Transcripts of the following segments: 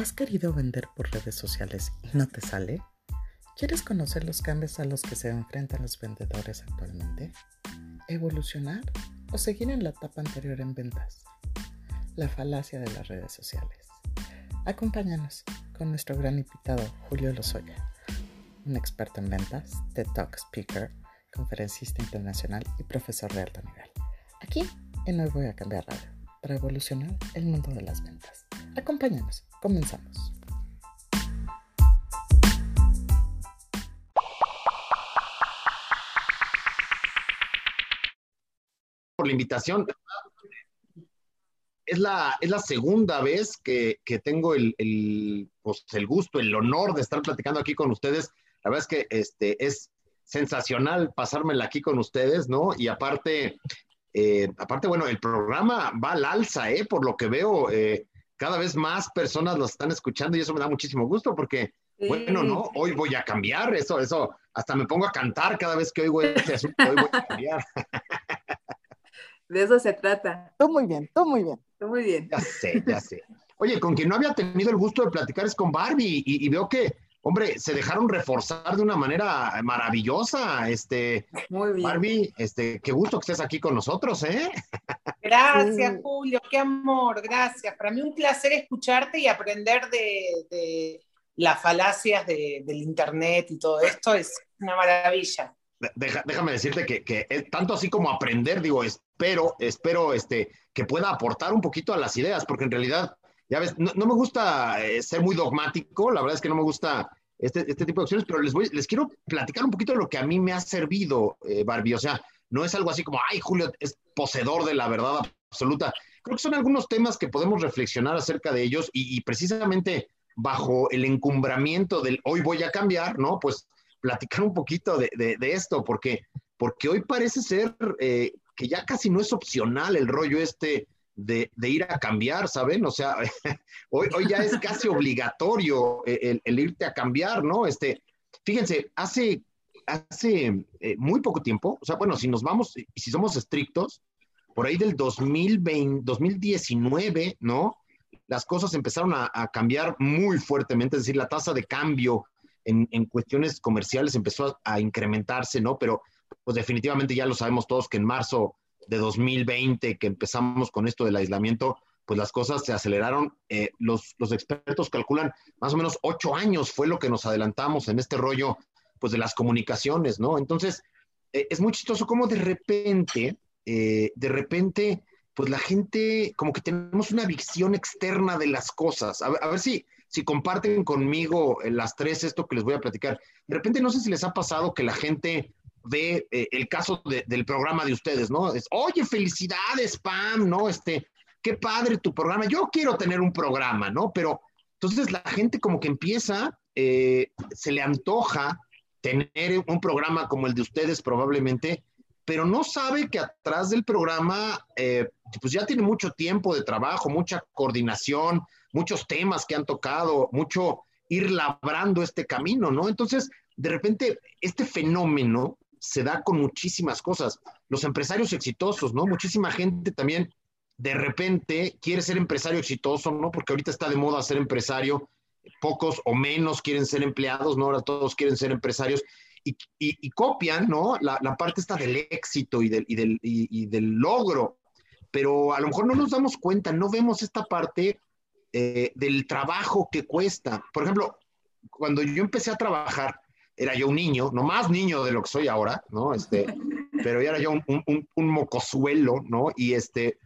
¿Has querido vender por redes sociales y no te sale? ¿Quieres conocer los cambios a los que se enfrentan los vendedores actualmente? ¿Evolucionar o seguir en la etapa anterior en ventas? La falacia de las redes sociales. Acompáñanos con nuestro gran invitado Julio Lozoya, un experto en ventas, TED Talk speaker, conferencista internacional y profesor de alto nivel. Aquí en Hoy Voy a Cambiar Radio para evolucionar el mundo de las ventas. Acompáñanos. Comenzamos. Por la invitación. Es la, es la segunda vez que, tengo el, pues, el, gusto, el honor de estar platicando aquí con ustedes. La verdad es que este, es sensacional pasármela aquí con ustedes, ¿no? Y aparte, eh, aparte, bueno, el programa va al alza, ¿eh? Por lo que veo, eh, cada vez más personas lo están escuchando y eso me da muchísimo gusto porque, bueno, ¿no? Hoy voy a cambiar, eso, eso, hasta me pongo a cantar cada vez que oigo este asunto, hoy voy a cambiar. De eso se trata. Tú muy bien, tú muy bien. Tú muy bien. Ya sé, ya sé. Oye, con quien no había tenido el gusto de platicar es con Barbie y veo que hombre, se dejaron reforzar de una manera maravillosa. Este, Muy bien. Barbie, este, qué gusto que estés aquí con nosotros, ¿eh? Gracias, Julio, qué amor, gracias. Para mí un placer escucharte y aprender de, las falacias del Internet y todo esto, es una maravilla. déjame decirte que, tanto así como aprender, digo, espero, espero este, que pueda aportar un poquito a las ideas, porque en realidad ya ves, no, me gusta eh, ser muy dogmático, la verdad es que no me gusta este, este, tipo de acciones, pero les, voy, les quiero platicar un poquito de lo que a mí me ha servido, eh, Barbie. O sea, no es algo así como, ay, Julio es poseedor de la verdad absoluta. Creo que son algunos temas que podemos reflexionar acerca de ellos y, precisamente bajo el encumbramiento del hoy voy a cambiar, ¿no? Pues platicar un poquito de, esto, porque, porque hoy parece ser eh, que ya casi no es opcional el rollo este de, ir a cambiar, ¿saben? O sea, hoy, hoy ya es casi obligatorio el, irte a cambiar, ¿no? Este, fíjense, hace, hace eh, muy poco tiempo, o sea, bueno, si nos vamos, si somos estrictos, por ahí del 2020, 2019, ¿no? Las cosas empezaron a, cambiar muy fuertemente, es decir, la tasa de cambio en, en cuestiones comerciales empezó a, a, incrementarse, ¿no? Pero pues definitivamente ya lo sabemos todos que en marzo de 2020 que empezamos con esto del aislamiento, pues las cosas se aceleraron. Eh, los, los, expertos calculan más o menos ocho años fue lo que nos adelantamos en este rollo, pues de las comunicaciones, ¿no? Entonces, eh, es muy chistoso cómo de repente, eh, de repente, pues la gente, como que tenemos una visión externa de las cosas. A, a ver si, si comparten conmigo las tres esto que les voy a platicar. De repente, no sé si les ha pasado que la gente ve eh, el caso del programa de ustedes, ¿no? Es, oye, felicidades, Pam, ¿no? Este, qué padre tu programa. Yo quiero tener un programa, ¿no? Pero entonces la gente como que empieza, eh, se le antoja tener un programa como el de ustedes probablemente, pero no sabe que atrás del programa, eh, pues ya tiene mucho tiempo de trabajo, mucha coordinación, muchos temas que han tocado, mucho ir labrando este camino, ¿no? Entonces, de repente, este fenómeno se da con muchísimas cosas. Los empresarios exitosos, ¿no? Muchísima gente también de repente quiere ser empresario exitoso, ¿no? Porque ahorita está de moda ser empresario, pocos o menos quieren ser empleados, ¿no? Ahora todos quieren ser empresarios y, copian, ¿no? La, parte está del éxito y del, y del, y, del, logro, pero a lo mejor no nos damos cuenta, no vemos esta parte eh, del trabajo que cuesta. Por ejemplo, cuando yo empecé a trabajar, era yo un niño, no más niño de lo que soy ahora, ¿no? Este, pero ya era yo un, un, mocosuelo, ¿no? Y este,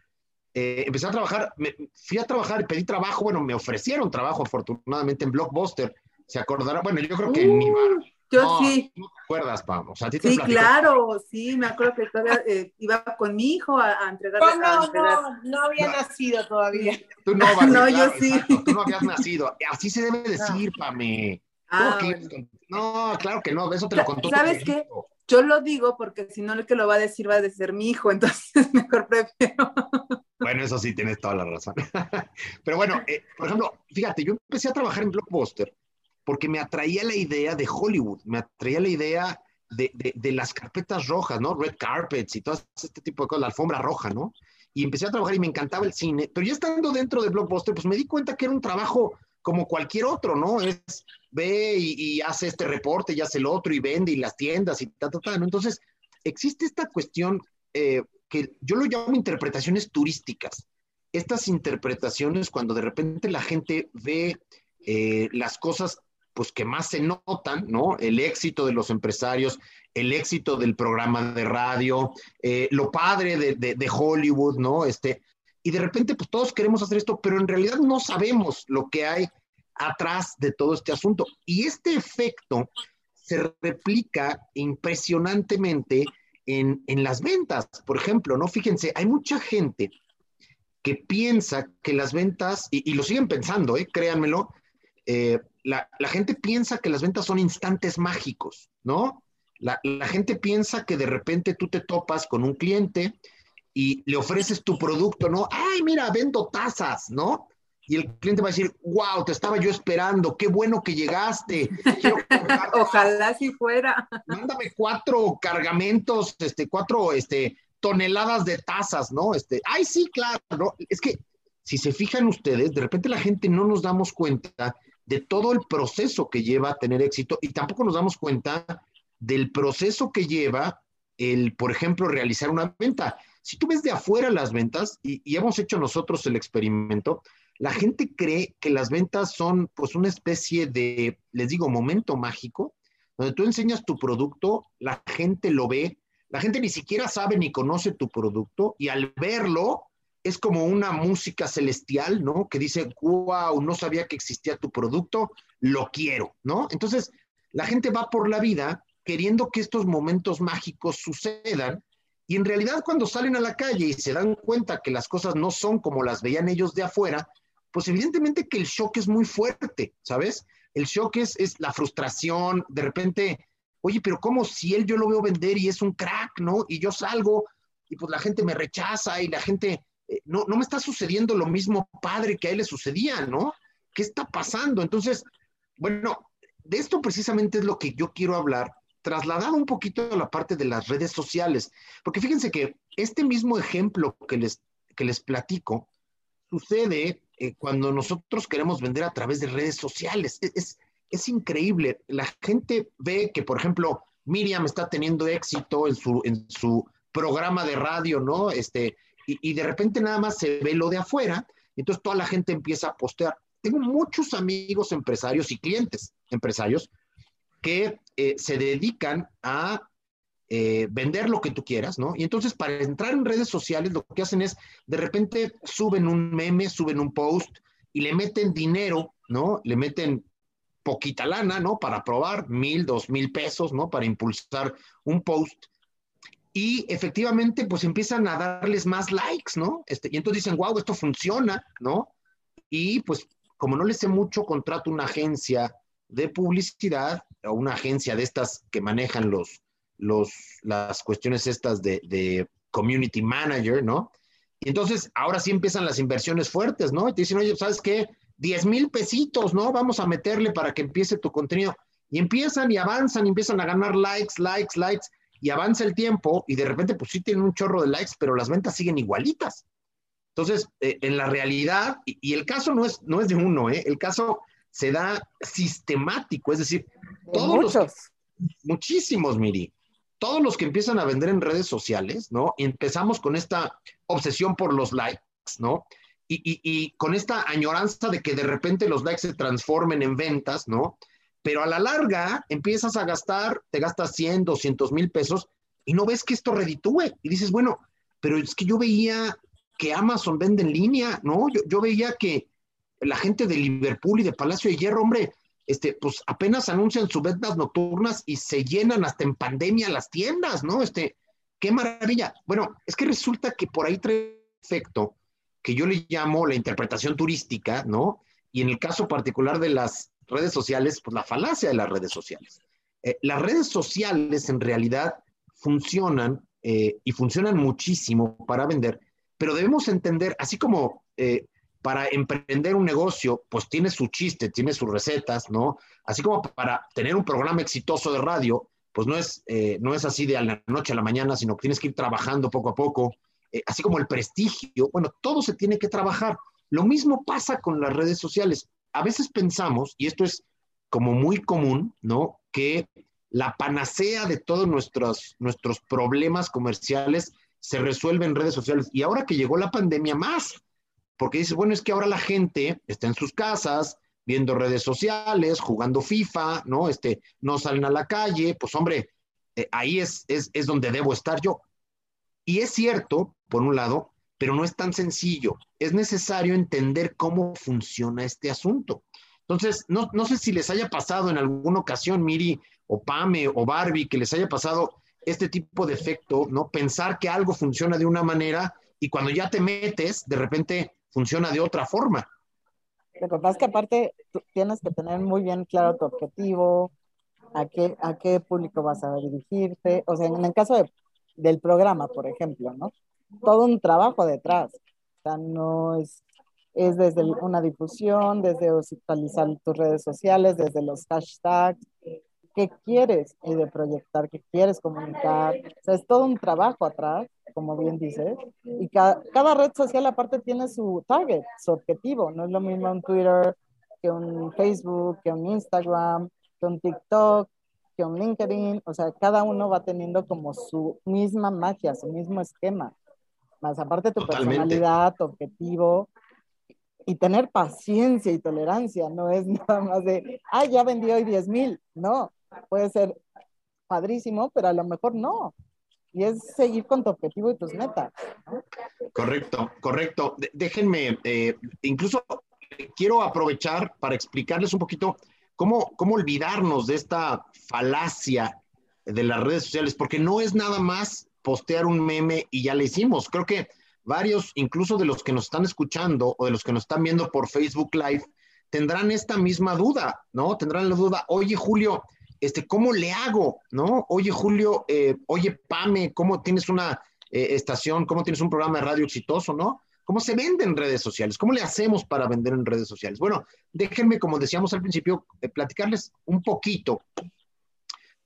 eh, empecé a trabajar, me, fui a trabajar y pedí trabajo, bueno, me ofrecieron trabajo afortunadamente en Blockbuster, ¿se acordará? Bueno, yo creo que en mi bar. Uh, yo sí. ¿No te acuerdas, Pam? O sea, sí, claro, sí, me acuerdo que todavía eh, iba con mi hijo a, a entregarle. No, no, no, había nacido todavía. Tú no, no yo sí. tú no habías nacido. Así se debe decir, Pame. Ah, no, claro que no, eso te lo contó. ¿Sabes qué? Yo lo digo porque si no el que lo va a decir va a decir mi hijo, entonces mejor prefiero. Bueno, eso sí, tienes toda la razón. Pero bueno, eh, por ejemplo, fíjate, yo empecé a trabajar en Blockbuster porque me atraía la idea de Hollywood, me atraía la idea de, de, las carpetas rojas, ¿no? Red carpets y todo este tipo de cosas, la alfombra roja, ¿no? Y empecé a trabajar y me encantaba el cine, pero ya estando dentro de Blockbuster, pues me di cuenta que era un trabajo como cualquier otro, ¿no? Es ve y, hace este reporte y hace el otro y vende y las tiendas y ta, ta, ta, ¿no? Entonces, existe esta cuestión eh, que yo lo llamo interpretaciones turísticas. Estas interpretaciones cuando de repente la gente ve eh, las cosas pues que más se notan, ¿no? El éxito de los empresarios, el éxito del programa de radio, eh, lo padre de, de, Hollywood, ¿no? Este, y de repente, pues todos queremos hacer esto, pero en realidad no sabemos lo que hay atrás de todo este asunto. Y este efecto se replica impresionantemente en, en las ventas. Por ejemplo, ¿no? Fíjense, hay mucha gente que piensa que las ventas, y, lo siguen pensando, ¿eh? créanmelo, eh, la, gente piensa que las ventas son instantes mágicos, ¿no? La, gente piensa que de repente tú te topas con un cliente y le ofreces tu producto, ¿no? Ay, mira, vendo tazas, ¿no? Y el cliente va a decir, wow, te estaba yo esperando, qué bueno que llegaste. Ojalá si fuera. Mándame cuatro cargamentos, este, cuatro este, toneladas de tazas, ¿no? Este, ay, sí, claro, ¿no? Es que si se fijan ustedes, de repente la gente no nos damos cuenta de todo el proceso que lleva a tener éxito y tampoco nos damos cuenta del proceso que lleva el, por ejemplo, realizar una venta. Si tú ves de afuera las ventas, y, hemos hecho nosotros el experimento, la gente cree que las ventas son pues una especie de, les digo, momento mágico, donde tú enseñas tu producto, la gente lo ve, la gente ni siquiera sabe ni conoce tu producto y al verlo es como una música celestial, ¿no? Que dice, wow, no sabía que existía tu producto, lo quiero, ¿no? Entonces, la gente va por la vida queriendo que estos momentos mágicos sucedan y en realidad cuando salen a la calle y se dan cuenta que las cosas no son como las veían ellos de afuera, pues evidentemente que el shock es muy fuerte, ¿sabes? El shock es, es la frustración, de repente, oye, pero ¿cómo si él yo lo veo vender y es un crack, ¿no? Y yo salgo y pues la gente me rechaza y la gente eh, no, no me está sucediendo lo mismo padre que a él le sucedía, ¿no? ¿Qué está pasando? Entonces, bueno, de esto precisamente es lo que yo quiero hablar, trasladado un poquito a la parte de las redes sociales, porque fíjense que este mismo ejemplo que les, que les platico sucede eh, cuando nosotros queremos vender a través de redes sociales. E, es, es, increíble. La gente ve que, por ejemplo, Miriam está teniendo éxito en su, en su programa de radio, ¿no? Este, y, de repente nada más se ve lo de afuera, entonces toda la gente empieza a postear. Tengo muchos amigos empresarios y clientes empresarios que eh, se dedican a eh, vender lo que tú quieras, ¿no? Y entonces para entrar en redes sociales lo que hacen es, de repente suben un meme, suben un post y le meten dinero, ¿no? Le meten poquita lana, ¿no? Para probar mil, dos mil pesos, ¿no? Para impulsar un post y efectivamente pues empiezan a darles más likes, ¿no? Este, y entonces dicen, wow, esto funciona, ¿no? Y pues como no les sé mucho, contrato una agencia de publicidad o una agencia de estas que manejan los, los, las cuestiones estas de, de community manager, ¿no? Y entonces ahora sí empiezan las inversiones fuertes, ¿no? Y te dicen, oye, ¿sabes qué? 10 mil pesitos, ¿no? Vamos a meterle para que empiece tu contenido. Y empiezan y avanzan y empiezan a ganar likes, likes, likes y avanza el tiempo y de repente pues sí tienen un chorro de likes, pero las ventas siguen igualitas. Entonces, eh, en la realidad, y, el caso no es, no es de uno, ¿eh? el caso se da sistemático, es decir, todos muchos. muchísimos, Miri, todos los que empiezan a vender en redes sociales, ¿no? empezamos con esta obsesión por los likes, ¿no? Y, y, y, con esta añoranza de que de repente los likes se transformen en ventas, ¿no? pero a la larga empiezas a gastar, te gastas 100, 200 mil pesos y no ves que esto reditúe. Y dices, bueno, pero es que yo veía que Amazon vende en línea, ¿no? Yo, veía que la gente de Liverpool y de Palacio de Hierro, hombre, este, pues apenas anuncian sus ventas nocturnas y se llenan hasta en pandemia las tiendas, ¿no? Este, qué maravilla. Bueno, es que resulta que por ahí trae efecto que yo le llamo la interpretación turística, ¿no? Y en el caso particular de las redes sociales, pues la falacia de las redes sociales. Eh, las redes sociales en realidad funcionan eh, y funcionan muchísimo para vender, pero debemos entender, así como eh, para emprender un negocio, pues tiene su chiste, tiene sus recetas, ¿no? Así como para tener un programa exitoso de radio, pues no es, no es así de a la noche a la mañana, sino que tienes que ir trabajando poco a poco, así como el prestigio, bueno, todo se tiene que trabajar. Lo mismo pasa con las redes sociales a veces pensamos, y esto es como muy común, ¿no? Que la panacea de todos nuestros, nuestros problemas comerciales se resuelve en redes sociales. Y ahora que llegó la pandemia, más, porque dice, bueno, es que ahora la gente está en sus casas, viendo redes sociales, jugando FIFA, ¿no? Este, no salen a la calle, pues hombre, eh, ahí es, es, es donde debo estar yo. Y es cierto, por un lado, pero no es tan sencillo. Es necesario entender cómo funciona este asunto. Entonces, no, no sé si les haya pasado en alguna ocasión, Miri, o Pame, o Barbie, que les haya pasado este tipo de efecto, ¿no? Pensar que algo funciona de una manera y cuando ya te metes, de repente funciona de otra forma. Lo que pasa es que aparte tienes que tener muy bien claro tu objetivo, a qué, a qué público vas a dirigirte. O sea, en el caso de, del programa, por ejemplo, ¿no? Todo un trabajo detrás. O sea, no es, es desde una difusión, desde actualizar tus redes sociales, desde los hashtags, qué quieres de proyectar, qué quieres comunicar. O sea, es todo un trabajo atrás, como bien dices. Y cada, cada red social aparte tiene su target, su objetivo. No es lo mismo un Twitter que un Facebook, que un Instagram, que un TikTok, que un LinkedIn. O sea, cada uno va teniendo como su misma magia, su mismo esquema. Más aparte tu Totalmente. personalidad, tu objetivo, y tener paciencia y tolerancia, no es nada más de, ah, ya vendí hoy 10 mil, no, puede ser padrísimo, pero a lo mejor no. Y es seguir con tu objetivo y tus metas. Correcto, correcto. Déjenme, eh, incluso quiero aprovechar para explicarles un poquito cómo, cómo olvidarnos de esta falacia de las redes sociales, porque no es nada más postear un meme y ya le hicimos. Creo que varios, incluso de los que nos están escuchando o de los que nos están viendo por Facebook Live, tendrán esta misma duda, ¿no? Tendrán la duda, oye Julio, este, ¿cómo le hago? ¿No? Oye Julio, eh, oye Pame, ¿cómo tienes una eh, estación, cómo tienes un programa de radio exitoso, ¿no? ¿Cómo se vende en redes sociales? ¿Cómo le hacemos para vender en redes sociales? Bueno, déjenme, como decíamos al principio, eh, platicarles un poquito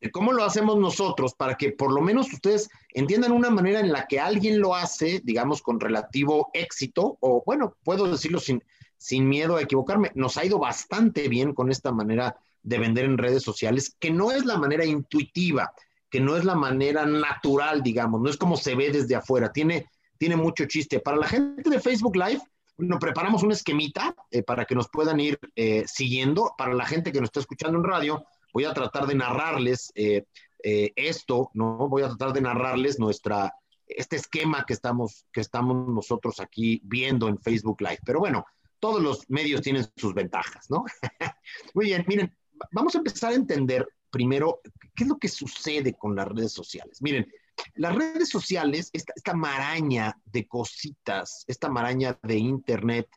de cómo lo hacemos nosotros para que por lo menos ustedes entiendan una manera en la que alguien lo hace, digamos, con relativo éxito, o bueno, puedo decirlo sin, sin miedo a equivocarme, nos ha ido bastante bien con esta manera de vender en redes sociales, que no es la manera intuitiva, que no es la manera natural, digamos, no es como se ve desde afuera, tiene, tiene mucho chiste. Para la gente de Facebook Live, nos preparamos un esquemita eh, para que nos puedan ir eh, siguiendo. Para la gente que nos está escuchando en radio, voy a tratar de narrarles eh, esto, ¿no? Voy a tratar de narrarles nuestra, este esquema que estamos, que estamos nosotros aquí viendo en Facebook Live. Pero bueno, todos los medios tienen sus ventajas, ¿no? Muy bien, miren, vamos a empezar a entender primero qué es lo que sucede con las redes sociales. Miren, las redes sociales, esta, maraña de cositas, esta maraña de Internet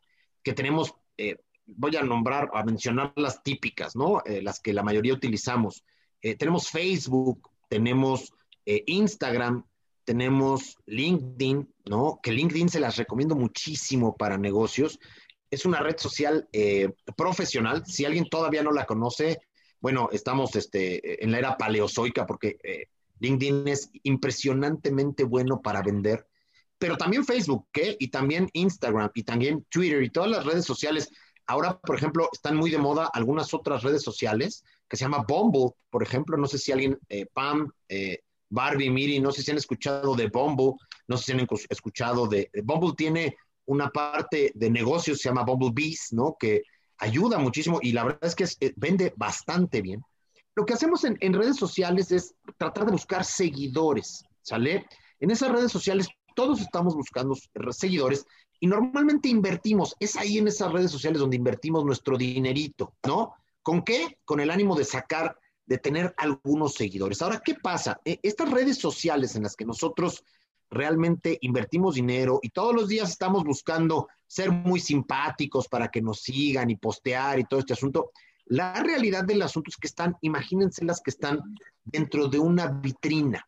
que tenemos, eh, voy a nombrar, a mencionar las típicas, ¿no? Eh, las que la mayoría utilizamos. Eh, tenemos Facebook, tenemos Instagram, tenemos LinkedIn, ¿no? Que LinkedIn se las recomiendo muchísimo para negocios. Es una red social eh, profesional. Si alguien todavía no la conoce, bueno, estamos este, en la era paleozoica porque eh, LinkedIn es impresionantemente bueno para vender. Pero también Facebook, ¿qué? Y también Instagram, y también Twitter, y todas las redes sociales. Ahora, por ejemplo, están muy de moda algunas otras redes sociales que se llama Bumble, por ejemplo. No sé si alguien, eh, Pam, Barbie, Miri, no sé si han escuchado de Bumble, no sé si han escuchado de Bumble tiene una parte de negocios, se llama Bumble Bees, ¿no? Que ayuda muchísimo y la verdad es que eh, vende bastante bien. Lo que hacemos en, en, redes sociales es tratar de buscar seguidores, ¿sale? En esas redes sociales todos estamos buscando seguidores y normalmente invertimos, es ahí en esas redes sociales donde invertimos nuestro dinerito, ¿no? ¿Con qué? Con el ánimo de sacar, de tener algunos seguidores. Ahora, ¿qué pasa? Estas redes sociales en las que nosotros realmente invertimos dinero y todos los días estamos buscando ser muy simpáticos para que nos sigan y postear y todo este asunto. La realidad del asunto es que están, imagínense las que están dentro de una vitrina.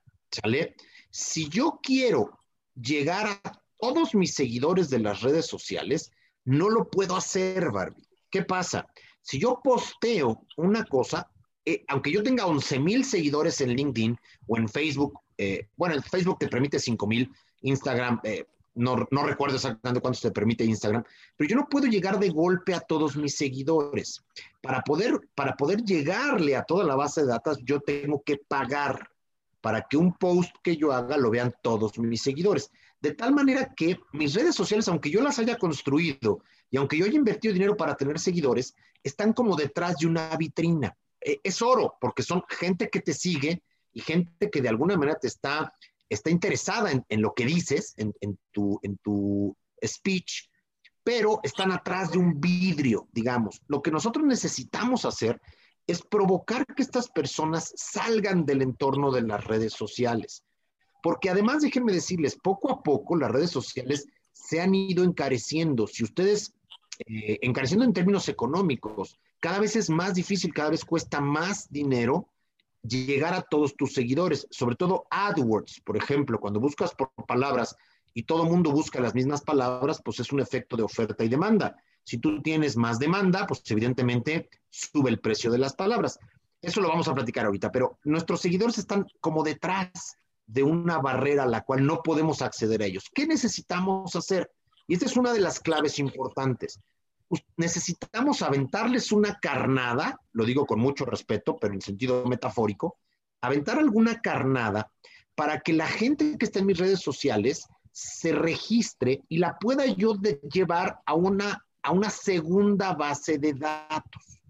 Si yo quiero llegar a todos mis seguidores de las redes sociales, no lo puedo hacer, Barbie. ¿Qué pasa? Si yo posteo una cosa, eh, aunque yo tenga 11 mil seguidores en LinkedIn o en Facebook, eh, bueno, en Facebook te permite 5 mil, Instagram, eh, no, recuerdo exactamente cuánto te permite Instagram, pero yo no puedo llegar de golpe a todos mis seguidores. Para poder, para poder llegarle a toda la base de datos, yo tengo que pagar para que un post que yo haga lo vean todos mis seguidores. De tal manera que mis redes sociales, aunque yo las haya construido y aunque yo haya invertido dinero para tener seguidores, están como detrás de una vitrina. E, es oro, porque son gente que te sigue y gente que de alguna manera te está está interesada en, lo que dices, en, tu, en tu speech, pero están atrás de un vidrio, digamos. Lo que nosotros necesitamos hacer es provocar que estas personas salgan del entorno de las redes sociales. Porque además, déjenme decirles, poco a poco las redes sociales se han ido encareciendo. Si ustedes, eh, encareciendo en términos económicos, cada vez es más difícil, cada vez cuesta más dinero llegar a todos tus seguidores, sobre todo AdWords, por ejemplo, cuando buscas por palabras y todo mundo busca las mismas palabras, pues es un efecto de oferta y demanda. Si tú tienes más demanda, pues evidentemente sube el precio de las palabras. Eso lo vamos a platicar ahorita, pero nuestros seguidores están como detrás de una barrera a la cual no podemos acceder a ellos. ¿Qué necesitamos hacer? Y esta es una de las claves importantes necesitamos aventarles una carnada, lo digo con mucho respeto, pero en sentido metafórico, aventar alguna carnada para que la gente que está en mis redes sociales se registre y la pueda yo llevar a una, a una segunda base de datos.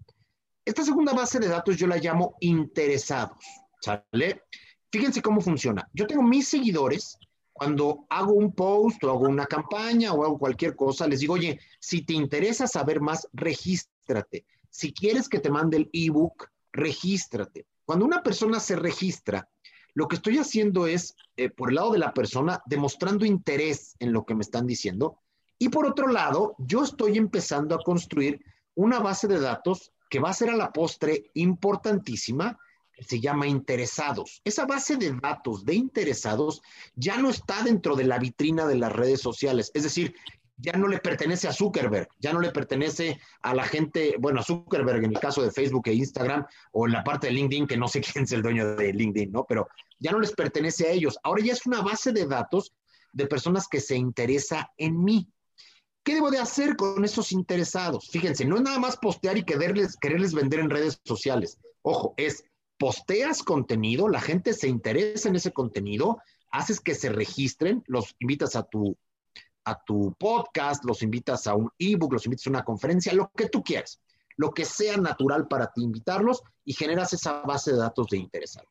Esta segunda base de datos yo la llamo interesados, ¿sale? Fíjense cómo funciona. Yo tengo mis seguidores cuando hago un post o hago una campaña o hago cualquier cosa, les digo, oye, si te interesa saber más, regístrate. Si quieres que te mande el ebook, regístrate. Cuando una persona se registra, lo que estoy haciendo es, eh, por el lado de la persona, demostrando interés en lo que me están diciendo. Y por otro lado, yo estoy empezando a construir una base de datos que va a ser a la postre importantísima se llama interesados. Esa base de datos de interesados ya no está dentro de la vitrina de las redes sociales. Es decir, ya no le pertenece a Zuckerberg, ya no le pertenece a la gente, bueno, a Zuckerberg en el caso de Facebook e Instagram, o en la parte de LinkedIn, que no sé quién es el dueño de LinkedIn, ¿no? Pero ya no les pertenece a ellos. Ahora ya es una base de datos de personas que se interesa en mí. ¿Qué debo de hacer con esos interesados? Fíjense, no es nada más postear y quererles, quererles vender en redes sociales. Ojo, es posteas contenido, la gente se interesa en ese contenido, haces que se registren, los invitas a tu, a tu podcast, los invitas a un ebook, los invitas a una conferencia, lo que tú quieras, lo que sea natural para ti invitarlos y generas esa base de datos de interesados.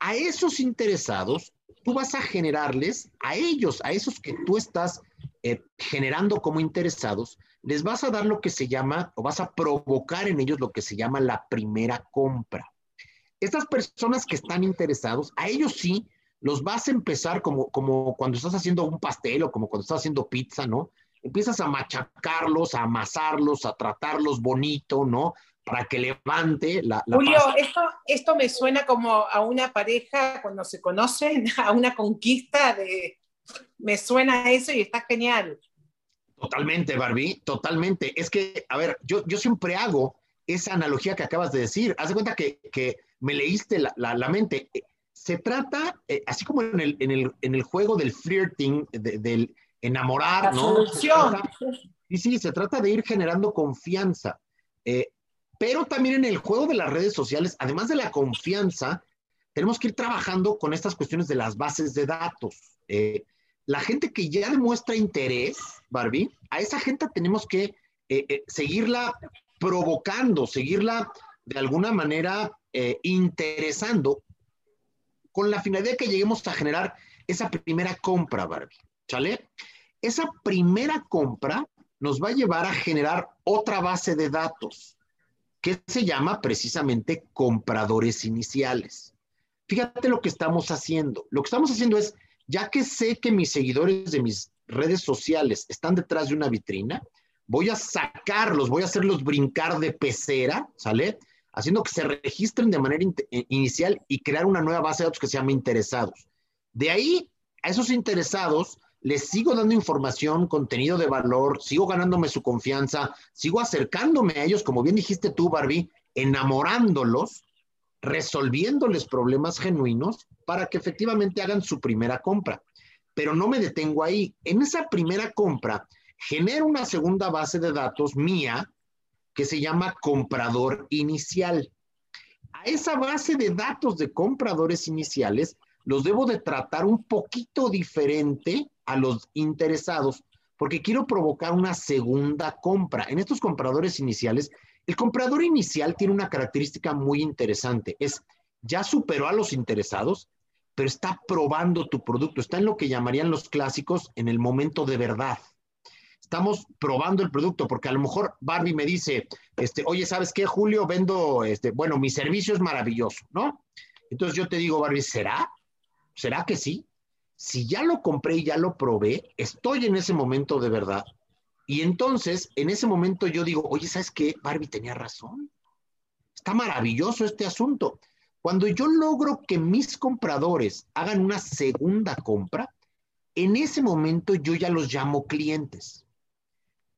A esos interesados, tú vas a generarles, a ellos, a esos que tú estás eh, generando como interesados, les vas a dar lo que se llama, o vas a provocar en ellos lo que se llama la primera compra estas personas que están interesados, a ellos sí los vas a empezar como, como cuando estás haciendo un pastel o como cuando estás haciendo pizza, ¿no? Empiezas a machacarlos, a amasarlos, a tratarlos bonito, ¿no? Para que levante la... la Julio, esto, esto me suena como a una pareja cuando se conocen, a una conquista de... Me suena a eso y está genial. Totalmente, Barbie, totalmente. Es que, a ver, yo, yo siempre hago esa analogía que acabas de decir. Haz de cuenta que, que me leíste la, la, mente. Se trata, eh, así como en el, en, el, en el, juego del flirting, del enamorar, ¿no? Sí, sí, se trata de ir generando confianza. Eh, pero también en el juego de las redes sociales, además de la confianza, tenemos que ir trabajando con estas cuestiones de las bases de datos. Eh, la gente que ya demuestra interés, Barbie, a esa gente tenemos que seguirla provocando, seguirla de alguna manera eh, interesando con la finalidad de que lleguemos a generar esa primera compra, Barbie. ¿Sale? Esa primera compra nos va a llevar a generar otra base de datos que se llama precisamente compradores iniciales. Fíjate lo que estamos haciendo. Lo que estamos haciendo es, ya que sé que mis seguidores de mis redes sociales están detrás de una vitrina, voy a sacarlos, voy a hacerlos brincar de pecera, ¿sale? Haciendo que se registren de manera eh, inicial y crear una nueva base de datos que se llama interesados. De ahí, a esos interesados, les sigo dando información, contenido de valor, sigo ganándome su confianza, sigo acercándome a ellos, como bien dijiste tú, Barbie, enamorándolos, resolviéndoles problemas genuinos para que efectivamente hagan su primera compra. pero no me detengo ahí. En esa primera compra, genero una segunda base de datos mía que se llama comprador inicial. A esa base de datos de compradores iniciales los debo de tratar un poquito diferente a los interesados porque quiero provocar una segunda compra. En estos compradores iniciales, el comprador inicial tiene una característica muy interesante. Es, ya superó a los interesados, pero está probando tu producto. Está en lo que llamarían los clásicos en el momento de verdad. Estamos probando el producto porque a lo mejor Barbie me dice, este, oye, ¿sabes qué, Julio? Vendo, este, bueno, mi servicio es maravilloso, ¿no? Entonces yo te digo, Barbie, ¿será? ¿Será que sí? Si ya lo compré y ya lo probé, estoy en ese momento de verdad. Y entonces, en ese momento yo digo, oye, ¿sabes qué? Barbie tenía razón. Está maravilloso este asunto. Cuando yo logro que mis compradores hagan una segunda compra, en ese momento yo ya los llamo clientes.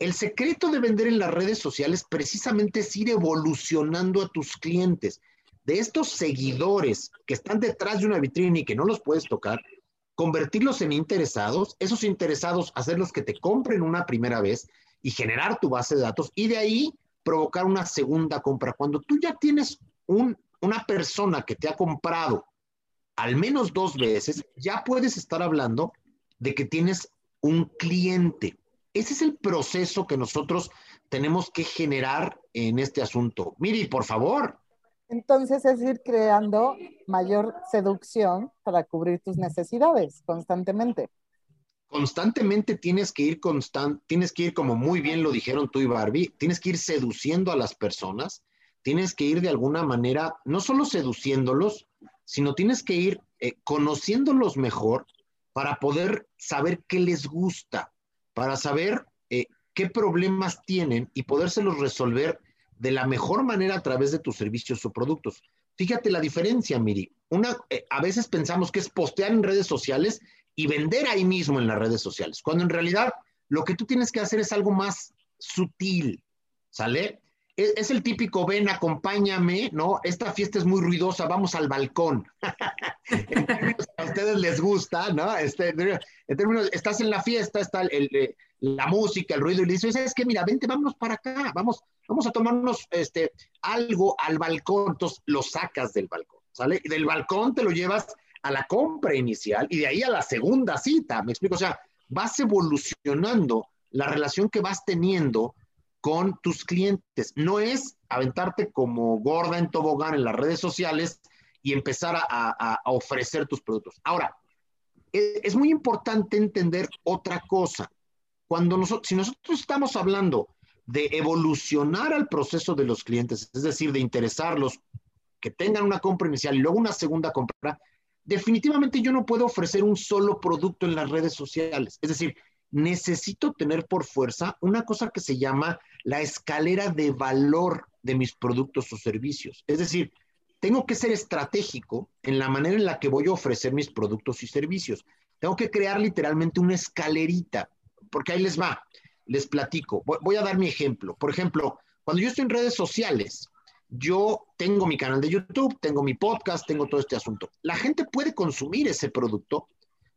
El secreto de vender en las redes sociales precisamente es ir evolucionando a tus clientes. De estos seguidores que están detrás de una vitrina y que no los puedes tocar, convertirlos en interesados, esos interesados hacerlos que te compren una primera vez y generar tu base de datos y de ahí provocar una segunda compra. Cuando tú ya tienes un una persona que te ha comprado al menos dos veces, ya puedes estar hablando de que tienes un cliente. Ese es el proceso que nosotros tenemos que generar en este asunto. Miri, por favor. Entonces es ir creando mayor seducción para cubrir tus necesidades constantemente. Constantemente tienes que ir constant, tienes que ir como muy bien lo dijeron tú y Barbie, tienes que ir seduciendo a las personas tienes que ir de alguna manera, no solo seduciéndolos, sino tienes que ir eh, conociéndolos mejor para poder saber qué les gusta, para saber eh, qué problemas tienen y podérselos resolver de la mejor manera a través de tus servicios o productos. Fíjate la diferencia, Miri. Una, eh, a veces pensamos que es postear en redes sociales y vender ahí mismo en las redes sociales, cuando en realidad lo que tú tienes que hacer es algo más sutil, ¿sale? Es, el típico, ven, acompáñame, ¿no? Esta fiesta es muy ruidosa, vamos al balcón. a ustedes les gusta, ¿no? Este, en términos, estás en la fiesta, está el, eh, la música, el ruido, y le dices, es que mira, vente, vámonos para acá, vamos, vamos a tomarnos este, algo al balcón. Entonces lo sacas del balcón, ¿sale? Y del balcón te lo llevas a la compra inicial y de ahí a la segunda cita, ¿me explico? O sea, vas evolucionando la relación que vas teniendo con tus clientes. No es aventarte como gorda en tobogán en las redes sociales y empezar a, ofrecer tus productos. Ahora, e, es, muy importante entender otra cosa. Cuando nosotros, si nosotros estamos hablando de evolucionar al proceso de los clientes, es decir, de interesarlos, que tengan una compra inicial y luego una segunda compra, definitivamente yo no puedo ofrecer un solo producto en las redes sociales. Es decir, necesito tener por fuerza una cosa que se llama la escalera de valor de mis productos o servicios. Es decir, tengo que ser estratégico en la manera en la que voy a ofrecer mis productos y servicios. Tengo que crear literalmente una escalerita, porque ahí les va, les platico. Voy, a dar mi ejemplo. Por ejemplo, cuando yo estoy en redes sociales, yo tengo mi canal de YouTube, tengo mi podcast, tengo todo este asunto. La gente puede consumir ese producto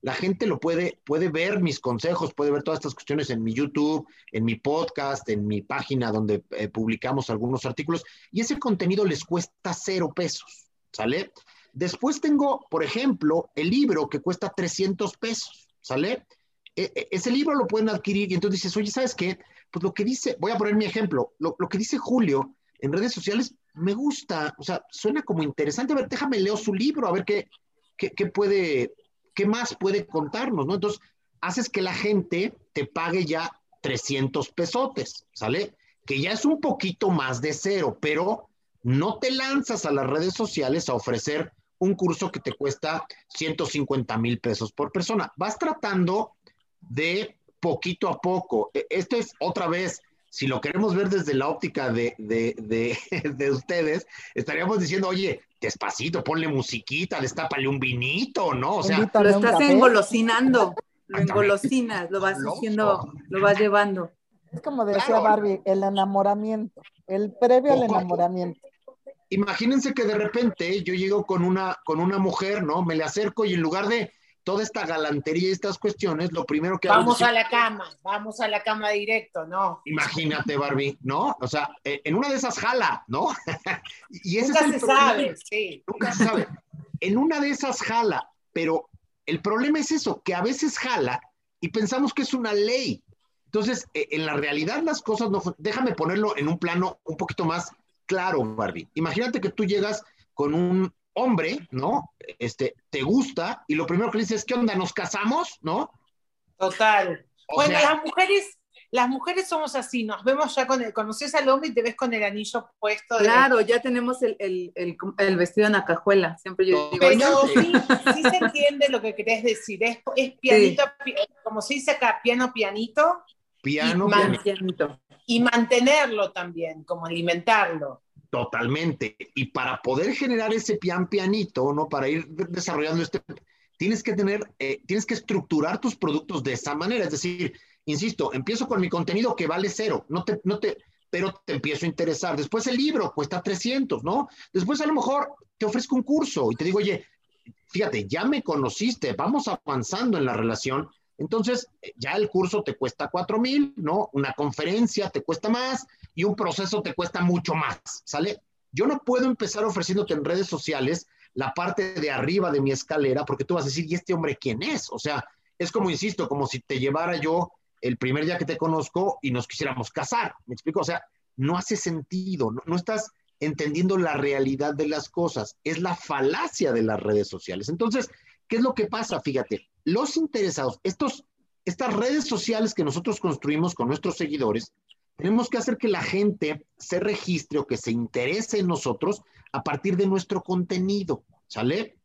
la gente lo puede, puede ver mis consejos, puede ver todas estas cuestiones en mi YouTube, en mi podcast, en mi página donde eh, publicamos algunos artículos, y ese contenido les cuesta cero pesos, ¿sale? Después tengo, por ejemplo, el libro que cuesta 300 pesos, ¿sale? E, e, ese libro lo pueden adquirir y entonces dices, oye, ¿sabes qué? Pues lo que dice, voy a poner mi ejemplo, lo, que dice Julio en redes sociales me gusta, o sea, suena como interesante, a ver, déjame leo su libro, a ver qué, qué, qué puede ¿qué más puede contarnos? ¿no? Entonces, haces que la gente te pague ya 300 pesotes, ¿sale? Que ya es un poquito más de cero, pero no te lanzas a las redes sociales a ofrecer un curso que te cuesta 150 mil pesos por persona. Vas tratando de poquito a poco. E, esto es otra vez, si lo queremos ver desde la óptica de, de, de, de ustedes, estaríamos diciendo, oye, despacito, ponle musiquita, destápale un vinito, ¿no? O sea, lo estás engolosinando, lo engolosinas, lo vas haciendo, lo vas llevando. Es como decía Barbie, el enamoramiento, el previo al enamoramiento. Imagínense que de repente yo llego con una, con una mujer, ¿no? Me le acerco y en lugar de toda esta galantería y estas cuestiones, lo primero que Vamos a la cama, vamos a la cama directo, ¿no? Imagínate, Barbie, ¿no? O sea, eh, en una de esas jala, ¿no? y ese Nunca es el se sabe, sí. Nunca se sabe. En una de esas jala, pero el problema es eso, que a veces jala y pensamos que es una ley. Entonces, eh, en la realidad las cosas no... Déjame ponerlo en un plano un poquito más claro, Barbie. Imagínate que tú llegas con un hombre, ¿no? Este, te gusta y lo primero que le dices, ¿qué onda? ¿Nos casamos? ¿No? Total. bueno, las mujeres, las mujeres somos así, nos vemos ya con el, conoces al hombre y te ves con el anillo puesto. Claro, ya tenemos el, el, el, vestido en la cajuela, siempre yo digo. Pero sí, sí se entiende lo que querés decir, es, es pianito, como se dice acá, piano, pianito, Piano, y, mantenerlo también, como alimentarlo. Totalmente. Y para poder generar ese pian pianito, ¿no? Para ir desarrollando este, tienes que tener, eh, tienes que estructurar tus productos de esa manera. Es decir, insisto, empiezo con mi contenido que vale cero, no te, no te, pero te empiezo a interesar. Después el libro cuesta 300, ¿no? Después a lo mejor te ofrezco un curso y te digo, oye, fíjate, ya me conociste, vamos avanzando en la relación entonces, eh, ya el curso te cuesta cuatro mil, ¿no? Una conferencia te cuesta más y un proceso te cuesta mucho más, ¿sale? Yo no puedo empezar ofreciéndote en redes sociales la parte de arriba de mi escalera porque tú vas a decir, ¿y este hombre quién es? O sea, es como, insisto, como si te llevara yo el primer día que te conozco y nos quisiéramos casar, ¿me explico? O sea, no hace sentido, no, no estás entendiendo la realidad de las cosas, es la falacia de las redes sociales. Entonces, ¿qué es lo que pasa? Fíjate, los interesados, estos, estas redes sociales que nosotros construimos con nuestros seguidores, tenemos que hacer que la gente se registre o que se interese en nosotros a partir de nuestro contenido, ¿sale?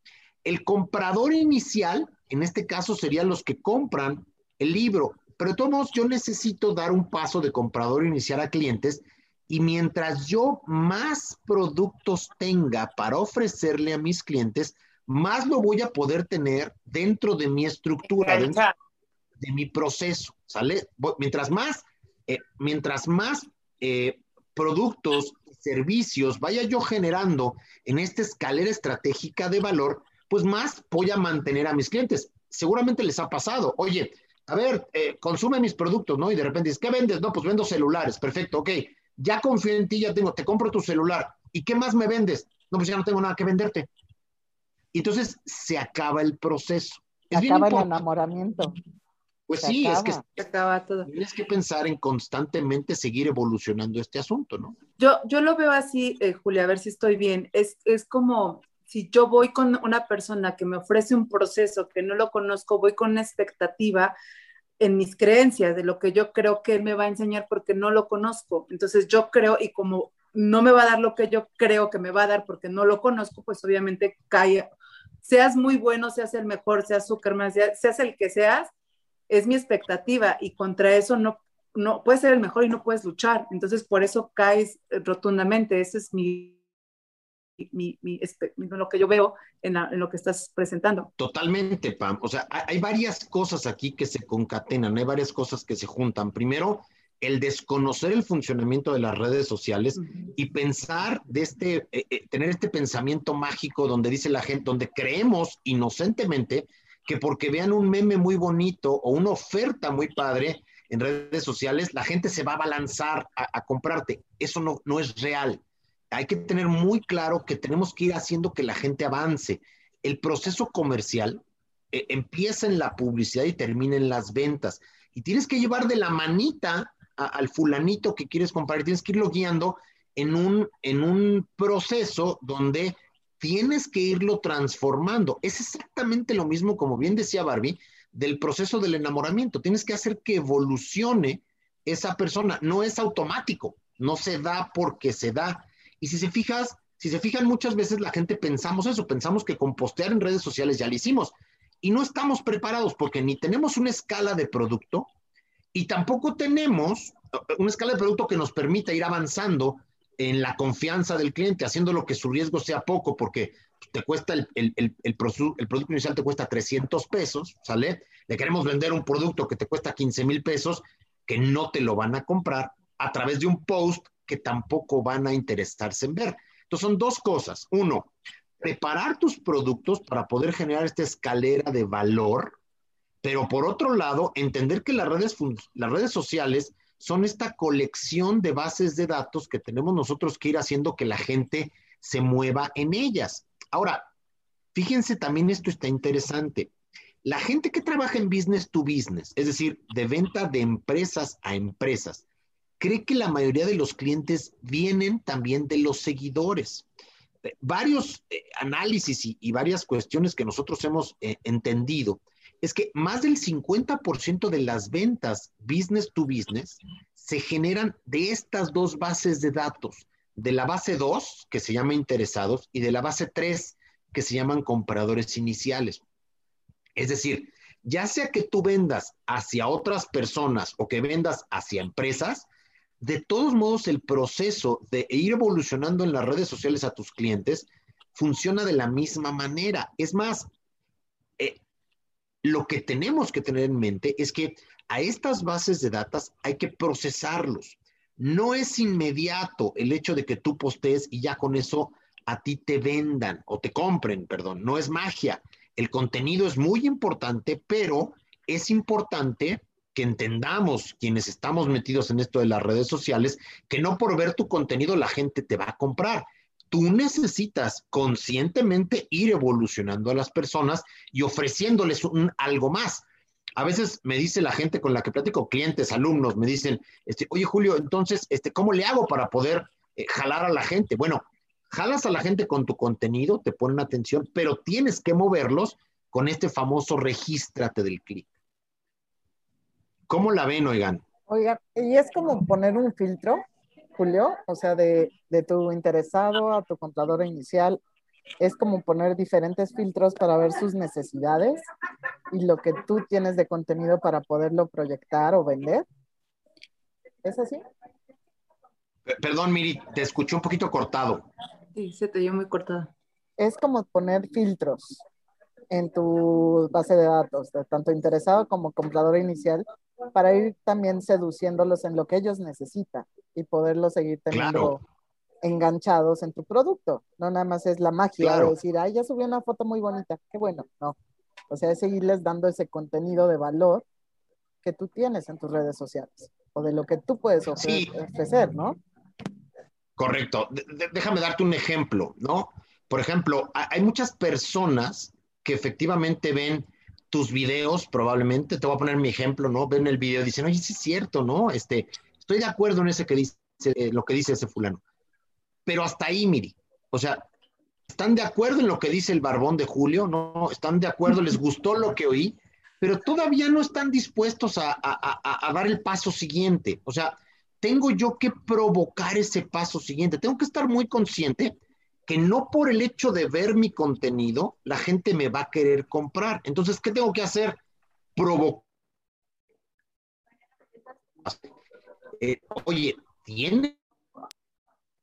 El comprador inicial, en este caso, serían los que compran el libro, pero de todos yo necesito dar un paso de comprador inicial a clientes y mientras yo más productos tenga para ofrecerle a mis clientes, más lo voy a poder tener dentro de mi estructura, dentro de mi proceso, ¿sale? Mientras más, eh, mientras más eh, productos, servicios vaya yo generando en esta escalera estratégica de valor, pues más voy a mantener a mis clientes. Seguramente les ha pasado, oye, a ver, eh, consume mis productos, ¿no? Y de repente dices, ¿qué vendes? No, pues vendo celulares, perfecto, ok, ya confío en ti, ya tengo, te compro tu celular. ¿Y qué más me vendes? No, pues ya no tengo nada que venderte. Entonces se acaba el proceso. Se acaba el enamoramiento. Pues sí, es que se acaba todo. tienes que pensar en constantemente seguir evolucionando este asunto, ¿no? Yo, yo lo veo así, eh, Julia, a ver si estoy bien. Es, es como si yo voy con una persona que me ofrece un proceso que no lo conozco, voy con una expectativa en mis creencias de lo que yo creo que él me va a enseñar porque no lo conozco. Entonces yo creo y como no me va a dar lo que yo creo que me va a dar porque no lo conozco, pues obviamente cae seas muy bueno, seas el mejor, seas Zuckerman, seas, el que seas, es mi expectativa y contra eso no, no puedes ser el mejor y no puedes luchar. Entonces, por eso caes rotundamente. Ese es mi, mi, lo que yo veo en, lo que estás presentando. Totalmente, Pam. O sea, hay, varias cosas aquí que se concatenan, hay varias cosas que se juntan. Primero, el desconocer el funcionamiento de las redes sociales y pensar de este, eh, eh, tener este pensamiento mágico donde dice la gente, donde creemos inocentemente que porque vean un meme muy bonito o una oferta muy padre en redes sociales, la gente se va a balanzar a, comprarte. Eso no, no es real. Hay que tener muy claro que tenemos que ir haciendo que la gente avance. El proceso comercial eh, empieza en la publicidad y termina en las ventas. Y tienes que llevar de la manita al fulanito que quieres comprar, tienes que irlo guiando en un, en un proceso donde tienes que irlo transformando. Es exactamente lo mismo, como bien decía Barbie, del proceso del enamoramiento. Tienes que hacer que evolucione esa persona. No es automático, no se da porque se da. Y si se fijas, si se fijan muchas veces la gente pensamos eso, pensamos que con postear en redes sociales ya lo hicimos. Y no estamos preparados porque ni tenemos una escala de producto, y tampoco tenemos una escala de producto que nos permita ir avanzando en la confianza del cliente, haciendo lo que su riesgo sea poco, porque te cuesta el, el, el, el, producto inicial te cuesta 300 pesos, ¿sale? Le queremos vender un producto que te cuesta 15 mil pesos, que no te lo van a comprar a través de un post que tampoco van a interesarse en ver. Entonces son dos cosas. Uno, preparar tus productos para poder generar esta escalera de valor, pero por otro lado, entender que las redes, las redes sociales son esta colección de bases de datos que tenemos nosotros que ir haciendo que la gente se mueva en ellas. Ahora, fíjense también esto está interesante. La gente que trabaja en business to business, es decir, de venta de empresas a empresas, cree que la mayoría de los clientes vienen también de los seguidores. Eh, varios eh, análisis y, varias cuestiones que nosotros hemos eh, entendido es que más del 50% de las ventas business to business se generan de estas dos bases de datos, de la base 2, que se llama interesados, y de la base 3, que se llaman compradores iniciales. Es decir, ya sea que tú vendas hacia otras personas o que vendas hacia empresas, de todos modos el proceso de ir evolucionando en las redes sociales a tus clientes funciona de la misma manera. Es más, lo que tenemos que tener en mente es que a estas bases de datos hay que procesarlos. No es inmediato el hecho de que tú postees y ya con eso a ti te vendan o te compren, perdón, no es magia. El contenido es muy importante, pero es importante que entendamos quienes estamos metidos en esto de las redes sociales, que no por ver tu contenido la gente te va a comprar tú necesitas conscientemente ir evolucionando a las personas y ofreciéndoles algo más. A veces me dice la gente con la que platico, clientes, alumnos, me dicen, este, oye Julio, entonces, este, ¿cómo le hago para poder eh, jalar a la gente? Bueno, jalas a la gente con tu contenido, te ponen atención, pero tienes que moverlos con este famoso regístrate del clic. ¿Cómo la ven, oigan? Oigan, y es como poner un filtro Julio, o sea, de, tu interesado a tu comprador inicial, es como poner diferentes filtros para ver sus necesidades y lo que tú tienes de contenido para poderlo proyectar o vender. ¿Es así? Perdón, Miri, te escuché un poquito cortado. Sí, se te dio muy cortado. Es como poner filtros en tu base de datos, de tanto interesado como comprador inicial, para ir también seduciéndolos en lo que ellos necesitan y poderlos seguir teniendo enganchados en tu producto. No nada más es la magia de decir, ay, ya subí una foto muy bonita, qué bueno, no. O sea, es seguirles dando ese contenido de valor que tú tienes en tus redes sociales o de lo que tú puedes ofrecer, ¿no? Correcto. déjame darte un ejemplo, ¿no? Por ejemplo, hay muchas personas que efectivamente ven tus videos, probablemente, te voy a poner mi ejemplo, ¿no? Ven el video y dicen, oye, sí es cierto, ¿no? Este, estoy de acuerdo en ese que dice, eh, lo que dice ese fulano. Pero hasta ahí, miri, o sea, ¿están de acuerdo en lo que dice el barbón de Julio? ¿No? ¿Están de acuerdo? ¿Les gustó lo que oí? Pero todavía no están dispuestos a, a dar el paso siguiente. O sea, tengo yo que provocar ese paso siguiente. Tengo que estar muy consciente que no por el hecho de ver mi contenido, la gente me va a querer comprar. Entonces, ¿qué tengo que hacer? Provocar. Eh, oye, ¿tienes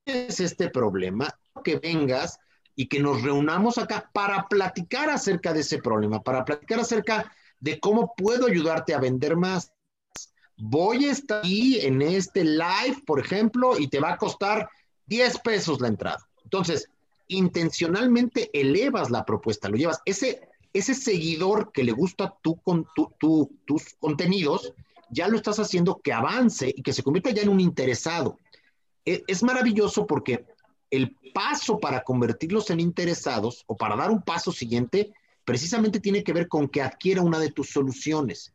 este problema? Que vengas y que nos reunamos acá para platicar acerca de ese problema, para platicar acerca de cómo puedo ayudarte a vender más. Voy a estar ahí en este live, por ejemplo, y te va a costar 10 pesos la entrada. Entonces, intencionalmente elevas la propuesta, lo llevas. Ese, ese seguidor que le gusta tu, con, tus contenidos, ya lo estás haciendo que avance y que se convierta ya en un interesado. Es, es maravilloso porque el paso para convertirlos en interesados o para dar un paso siguiente, precisamente tiene que ver con que adquiera una de tus soluciones.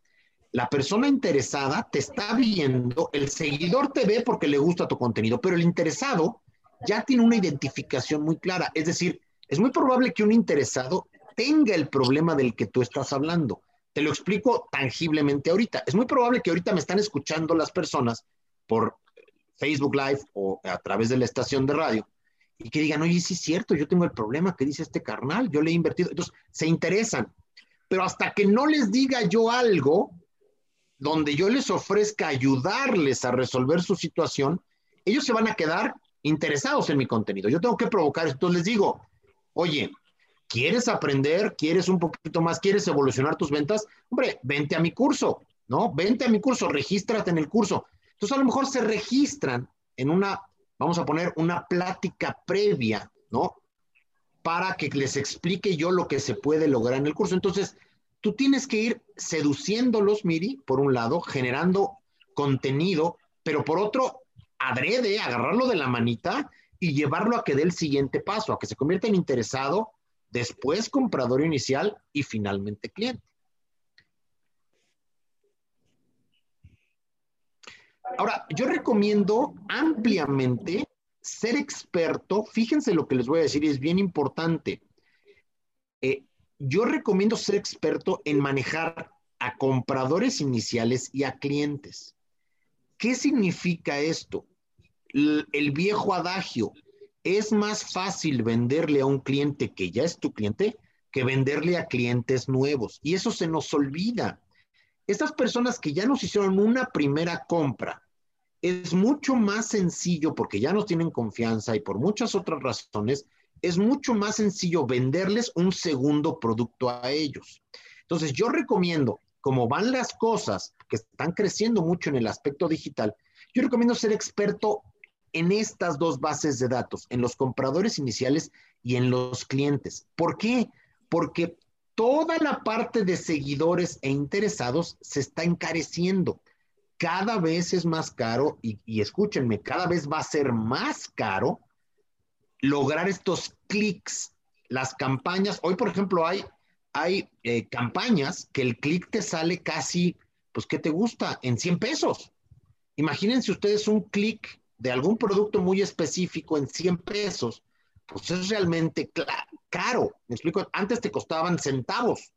La persona interesada te está viendo, el seguidor te ve porque le gusta tu contenido, pero el interesado ya tiene una identificación muy clara. Es decir, es muy probable que un interesado tenga el problema del que tú estás hablando. Te lo explico tangiblemente ahorita. Es muy probable que ahorita me están escuchando las personas por Facebook Live o a través de la estación de radio y que digan, oye, sí es cierto, yo tengo el problema que dice este carnal, yo le he invertido. Entonces, se interesan. Pero hasta que no les diga yo algo donde yo les ofrezca ayudarles a resolver su situación, ellos se van a quedar interesados en mi contenido. Yo tengo que provocar, entonces les digo, oye, ¿quieres aprender? ¿Quieres un poquito más? ¿Quieres evolucionar tus ventas? Hombre, vente a mi curso, ¿no? Vente a mi curso, regístrate en el curso. Entonces a lo mejor se registran en una, vamos a poner una plática previa, ¿no? para que les explique yo lo que se puede lograr en el curso. Entonces, tú tienes que ir seduciéndolos, Miri, por un lado, generando contenido, pero por otro, adrede, agarrarlo de la manita y llevarlo a que dé el siguiente paso, a que se convierta en interesado, después comprador inicial y finalmente cliente. Ahora, yo recomiendo ampliamente ser experto. Fíjense lo que les voy a decir es bien importante. Eh, yo recomiendo ser experto en manejar a compradores iniciales y a clientes. ¿Qué significa esto? El viejo adagio, es más fácil venderle a un cliente que ya es tu cliente que venderle a clientes nuevos. Y eso se nos olvida. Estas personas que ya nos hicieron una primera compra, es mucho más sencillo porque ya nos tienen confianza y por muchas otras razones, es mucho más sencillo venderles un segundo producto a ellos. Entonces, yo recomiendo, como van las cosas que están creciendo mucho en el aspecto digital, yo recomiendo ser experto en estas dos bases de datos, en los compradores iniciales y en los clientes. ¿Por qué? Porque toda la parte de seguidores e interesados se está encareciendo. Cada vez es más caro, y, escúchenme, cada vez va a ser más caro lograr estos clics, las campañas. Hoy, por ejemplo, hay, hay eh, campañas que el clic te sale casi, pues, ¿qué te gusta? En 100 pesos. Imagínense ustedes un clic de algún producto muy específico en 100 pesos, pues es realmente caro. Me explico, antes te costaban centavos,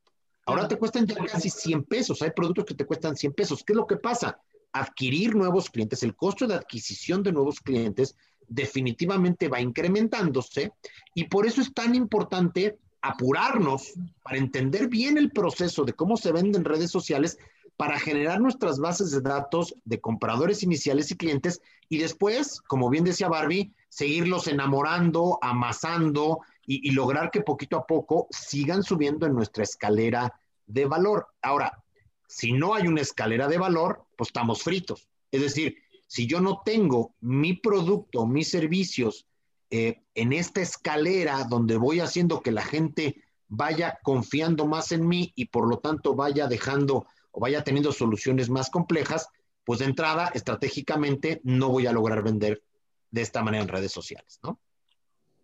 ahora te cuestan ya casi 100 pesos. Hay productos que te cuestan 100 pesos. ¿Qué es lo que pasa? Adquirir nuevos clientes, el costo de adquisición de nuevos clientes definitivamente va incrementándose y por eso es tan importante apurarnos para entender bien el proceso de cómo se venden redes sociales para generar nuestras bases de datos de compradores iniciales y clientes y después, como bien decía Barbie, seguirlos enamorando, amasando y, lograr que poquito a poco sigan subiendo en nuestra escalera de valor. Ahora, si no hay una escalera de valor, pues estamos fritos. Es decir, si yo no tengo mi producto, mis servicios eh, en esta escalera donde voy haciendo que la gente vaya confiando más en mí y por lo tanto vaya dejando o vaya teniendo soluciones más complejas, pues de entrada, estratégicamente, no voy a lograr vender de esta manera en redes sociales, ¿no?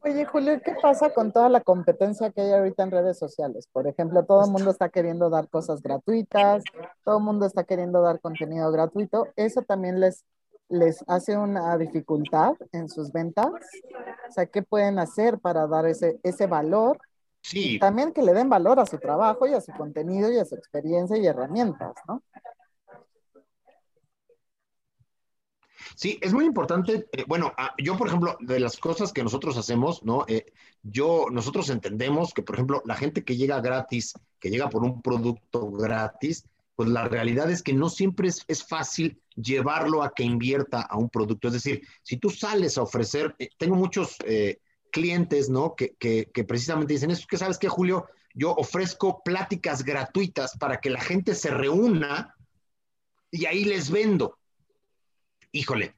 Oye, Julio, ¿qué pasa con toda la competencia que hay ahorita en redes sociales? Por ejemplo, todo el mundo está queriendo dar cosas gratuitas, todo el mundo está queriendo dar contenido gratuito. ¿Eso también les, les hace una dificultad en sus ventas? O sea, ¿qué pueden hacer para dar ese, ese valor Sí. también que le den valor a su trabajo y a su contenido y a su experiencia y herramientas, ¿no? Sí, es muy importante. Eh, bueno, ah, yo, por ejemplo, de las cosas que nosotros hacemos, ¿no? Eh, yo, nosotros entendemos que, por ejemplo, la gente que llega gratis, que llega por un producto gratis, pues la realidad es que no siempre es, es fácil llevarlo a que invierta a un producto. Es decir, si tú sales a ofrecer, eh, tengo muchos clientes, ¿no? Que, precisamente dicen, es que sabes qué, Julio, yo ofrezco pláticas gratuitas para que la gente se reúna y ahí les vendo. Híjole,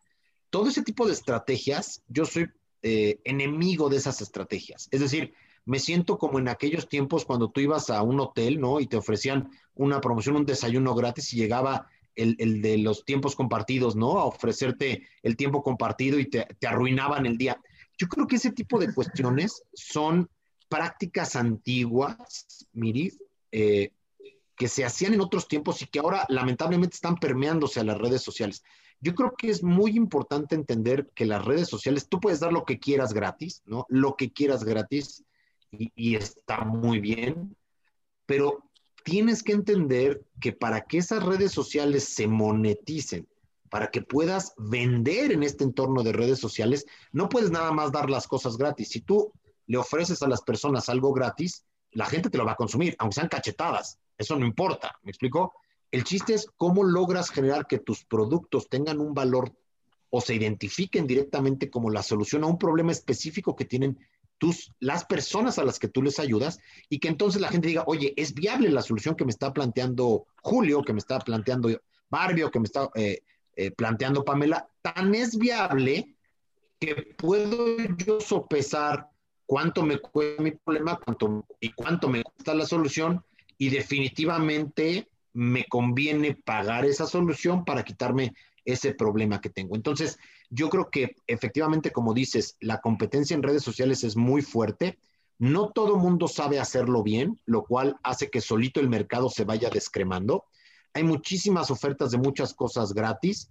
todo ese tipo de estrategias, yo soy eh, enemigo de esas estrategias. Es decir, me siento como en aquellos tiempos cuando tú ibas a un hotel, ¿no? Y te ofrecían una promoción, un desayuno gratis y llegaba el, de los tiempos compartidos, ¿no? A ofrecerte el tiempo compartido y te arruinaban el día. Yo creo que ese tipo de cuestiones son prácticas antiguas, Miri, eh, que se hacían en otros tiempos y que ahora lamentablemente están permeándose a las redes sociales. Yo creo que es muy importante entender que las redes sociales, tú puedes dar lo que quieras gratis, ¿no? Lo que quieras gratis y, y está muy bien, pero tienes que entender que para que esas redes sociales se moneticen para que puedas vender en este entorno de redes sociales, no puedes nada más dar las cosas gratis. Si tú le ofreces a las personas algo gratis, la gente te lo va a consumir, aunque sean cachetadas. Eso no importa, ¿me explico? El chiste es cómo logras generar que tus productos tengan un valor o se identifiquen directamente como la solución a un problema específico que tienen tus, las personas a las que tú les ayudas y que entonces la gente diga, oye, es viable la solución que me está planteando Julio, que me está planteando Barbie o que me está eh, eh, planteando Pamela, tan es viable que puedo yo sopesar cuánto me cuesta mi problema cuánto, y cuánto me cuesta la solución y definitivamente me conviene pagar esa solución para quitarme ese problema que tengo. Entonces, yo creo que efectivamente, como dices, la competencia en redes sociales es muy fuerte. No todo mundo sabe hacerlo bien, lo cual hace que solito el mercado se vaya descremando. Hay muchísimas ofertas de muchas cosas gratis.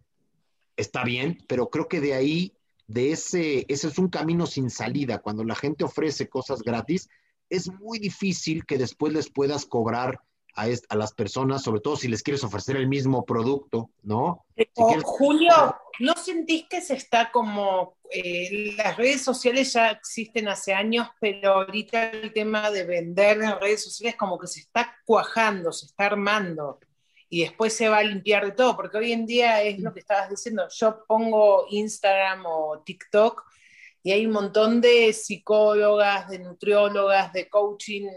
Está bien, pero creo que de ahí, de ese, ese es un camino sin salida. Cuando la gente ofrece cosas gratis, es muy difícil que después les puedas cobrar a, las personas, sobre todo si les quieres ofrecer el mismo producto, ¿no? Eh, Julio, ¿no sentís que se está como, eh, las redes sociales ya existen hace años, pero ahorita el tema de vender en redes sociales como que se está cuajando, se está armando y después se va a limpiar de todo, porque hoy en día es lo que estabas diciendo, yo pongo Instagram o TikTok y hay un montón de psicólogas, de nutriólogas, de coaching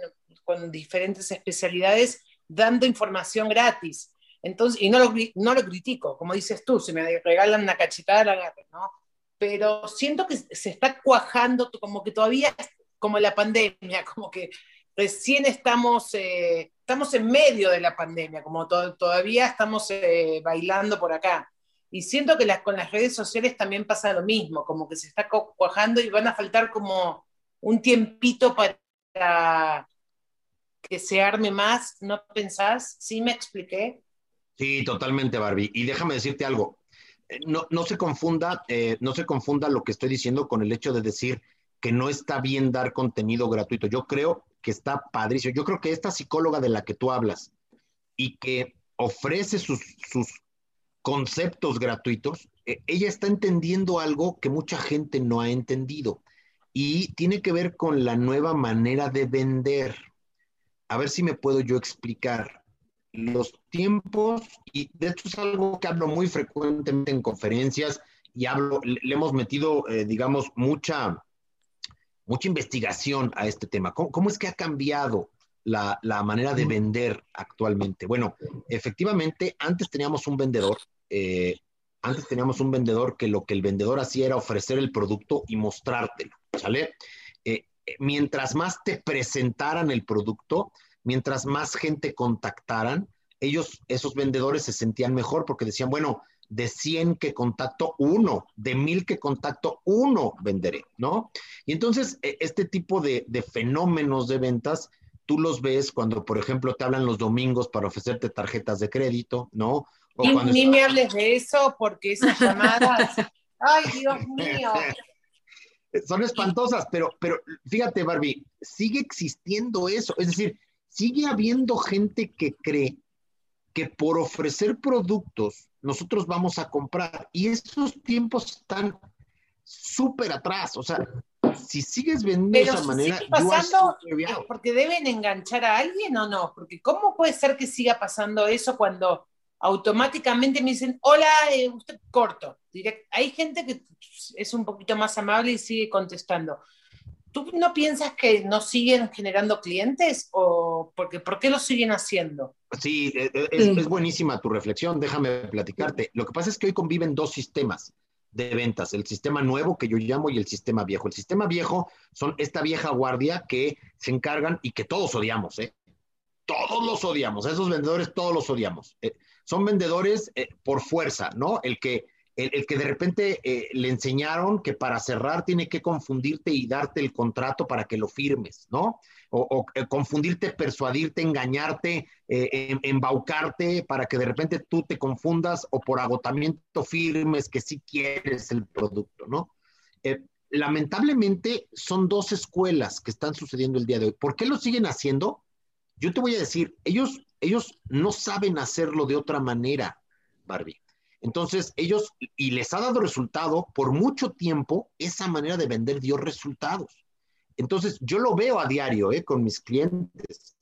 con diferentes especialidades dando información gratis. Entonces, y no lo, no lo critico, como dices tú, si me regalan una cachetada, la agarro, ¿no? Pero siento que se está cuajando, como que todavía, como la pandemia, como que recién estamos, eh, estamos en medio de la pandemia, como todavía estamos eh, bailando por acá. Y siento que las, con las redes sociales también pasa lo mismo, como que se está cuajando y van a faltar como un tiempito para que se arme más, ¿no pensás? ¿Sí me expliqué? Sí, totalmente, Barbie. Y déjame decirte algo. Eh, no, no se confunda, eh, no se confunda lo que estoy diciendo con el hecho de decir que no está bien dar contenido gratuito. Yo creo que está padrísimo. Yo creo que esta psicóloga de la que tú hablas y que ofrece sus, sus conceptos gratuitos, eh, ella está entendiendo algo que mucha gente no ha entendido y tiene que ver con la nueva manera de vender a ver si me puedo yo explicar. Los tiempos, y de hecho es algo que hablo muy frecuentemente en conferencias y hablo, le, hemos metido, eh, digamos, mucha, mucha investigación a este tema. ¿Cómo, es que ha cambiado la, manera de vender actualmente? Bueno, efectivamente, antes teníamos un vendedor, eh, antes teníamos un vendedor que lo que el vendedor hacía era ofrecer el producto y mostrártelo, ¿sale? mientras más te presentaran el producto, mientras más gente contactaran, ellos, esos vendedores se sentían mejor porque decían, bueno, de 100 que contacto uno, de 1000 que contacto uno venderé, ¿no? Y entonces, e, este tipo de, fenómenos de ventas, tú los ves cuando, por ejemplo, te hablan los domingos para ofrecerte tarjetas de crédito, ¿no? O ni, me hables de eso porque esas llamadas, ay Dios mío, son espantosas, pero, pero fíjate, Barbie, sigue existiendo eso. Es decir, sigue habiendo gente que cree que por ofrecer productos nosotros vamos a comprar. Y esos tiempos están súper atrás. O sea, si sigues vendiendo de esa manera. Sigue pasando porque deben enganchar a alguien o no. Porque ¿cómo puede ser que siga pasando eso cuando automáticamente me dicen, hola, eh, usted corto. Hay gente que es un poquito más amable y sigue contestando. ¿Tú no piensas que no siguen generando clientes o porque por qué lo siguen haciendo? Sí, e, e, es, buenísima tu reflexión, déjame platicarte. Lo que pasa es que hoy conviven dos sistemas de ventas, el sistema nuevo que yo llamo y el sistema viejo. El sistema viejo son esta vieja guardia que se encargan y que todos odiamos, ¿eh? Todos los odiamos, a esos vendedores todos los odiamos. Eh, son vendedores eh, por fuerza, ¿no? El que, el, que de repente eh, le enseñaron que para cerrar tiene que confundirte y darte el contrato para que lo firmes, ¿no? O, eh, confundirte, persuadirte, engañarte, em, embaucarte para que de repente tú te confundas o por agotamiento firmes que sí quieres el producto, ¿no? lamentablemente son dos escuelas que están sucediendo el día de hoy. ¿Por qué lo siguen haciendo? Yo te voy a decir, ellos ellos no saben hacerlo de otra manera, Barbie. Entonces, ellos, y les ha dado resultado, por mucho tiempo, esa manera de vender dio resultados. Entonces, yo lo veo a diario ¿eh? con mis clientes.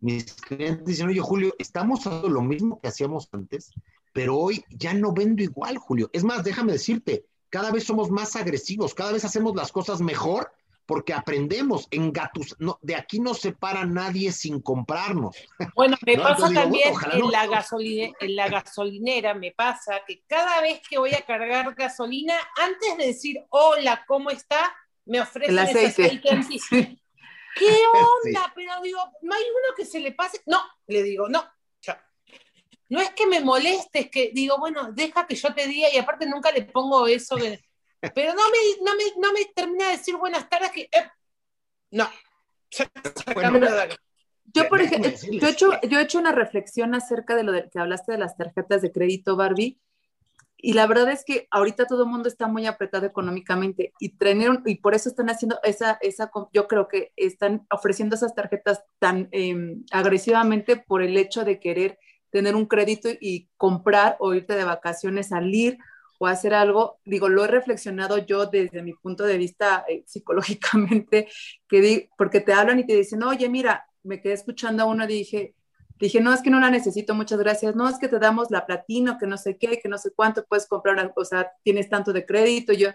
Mis clientes dicen, oye, Julio, estamos haciendo lo mismo que hacíamos antes, pero hoy ya no vendo igual, Julio. Es más, déjame decirte, cada vez somos más agresivos, cada vez hacemos las cosas mejor porque aprendemos en gatos, no, de aquí no se para nadie sin comprarnos. Bueno, me pasa también en, la gasolina, en la gasolinera, me pasa que cada vez que voy a cargar gasolina, antes de decir hola, ¿cómo está? me ofrecen El ese aceite. ¿Qué onda? Pero digo, no hay uno que se le pase. No, le digo, no. No es que me moleste, es que digo, bueno, deja que yo te diga y aparte nunca le pongo eso. que- Pero no me, no me, no me termina de decir buenas tardes que. eh, no. Bueno. Yo, por ejemplo, yo he, hecho, yo he hecho una reflexión acerca de lo de, que hablaste de las tarjetas de crédito, Barbie, y la verdad es que ahorita todo el mundo está muy apretado económicamente y, y por eso están haciendo esa, esa, yo creo que están ofreciendo esas tarjetas tan eh, agresivamente por el hecho de querer tener un crédito y comprar o irte de vacaciones, salir o hacer algo. Digo, lo he reflexionado yo desde mi punto de vista eh, psicológicamente, que di, porque te hablan y te dicen, oye, mira, me quedé escuchando a uno dije, dije, no, es que no la necesito, muchas gracias, no, es que te damos la platino, que no sé qué, que no sé cuánto puedes comprar, una- o sea, tienes tanto de crédito, yo,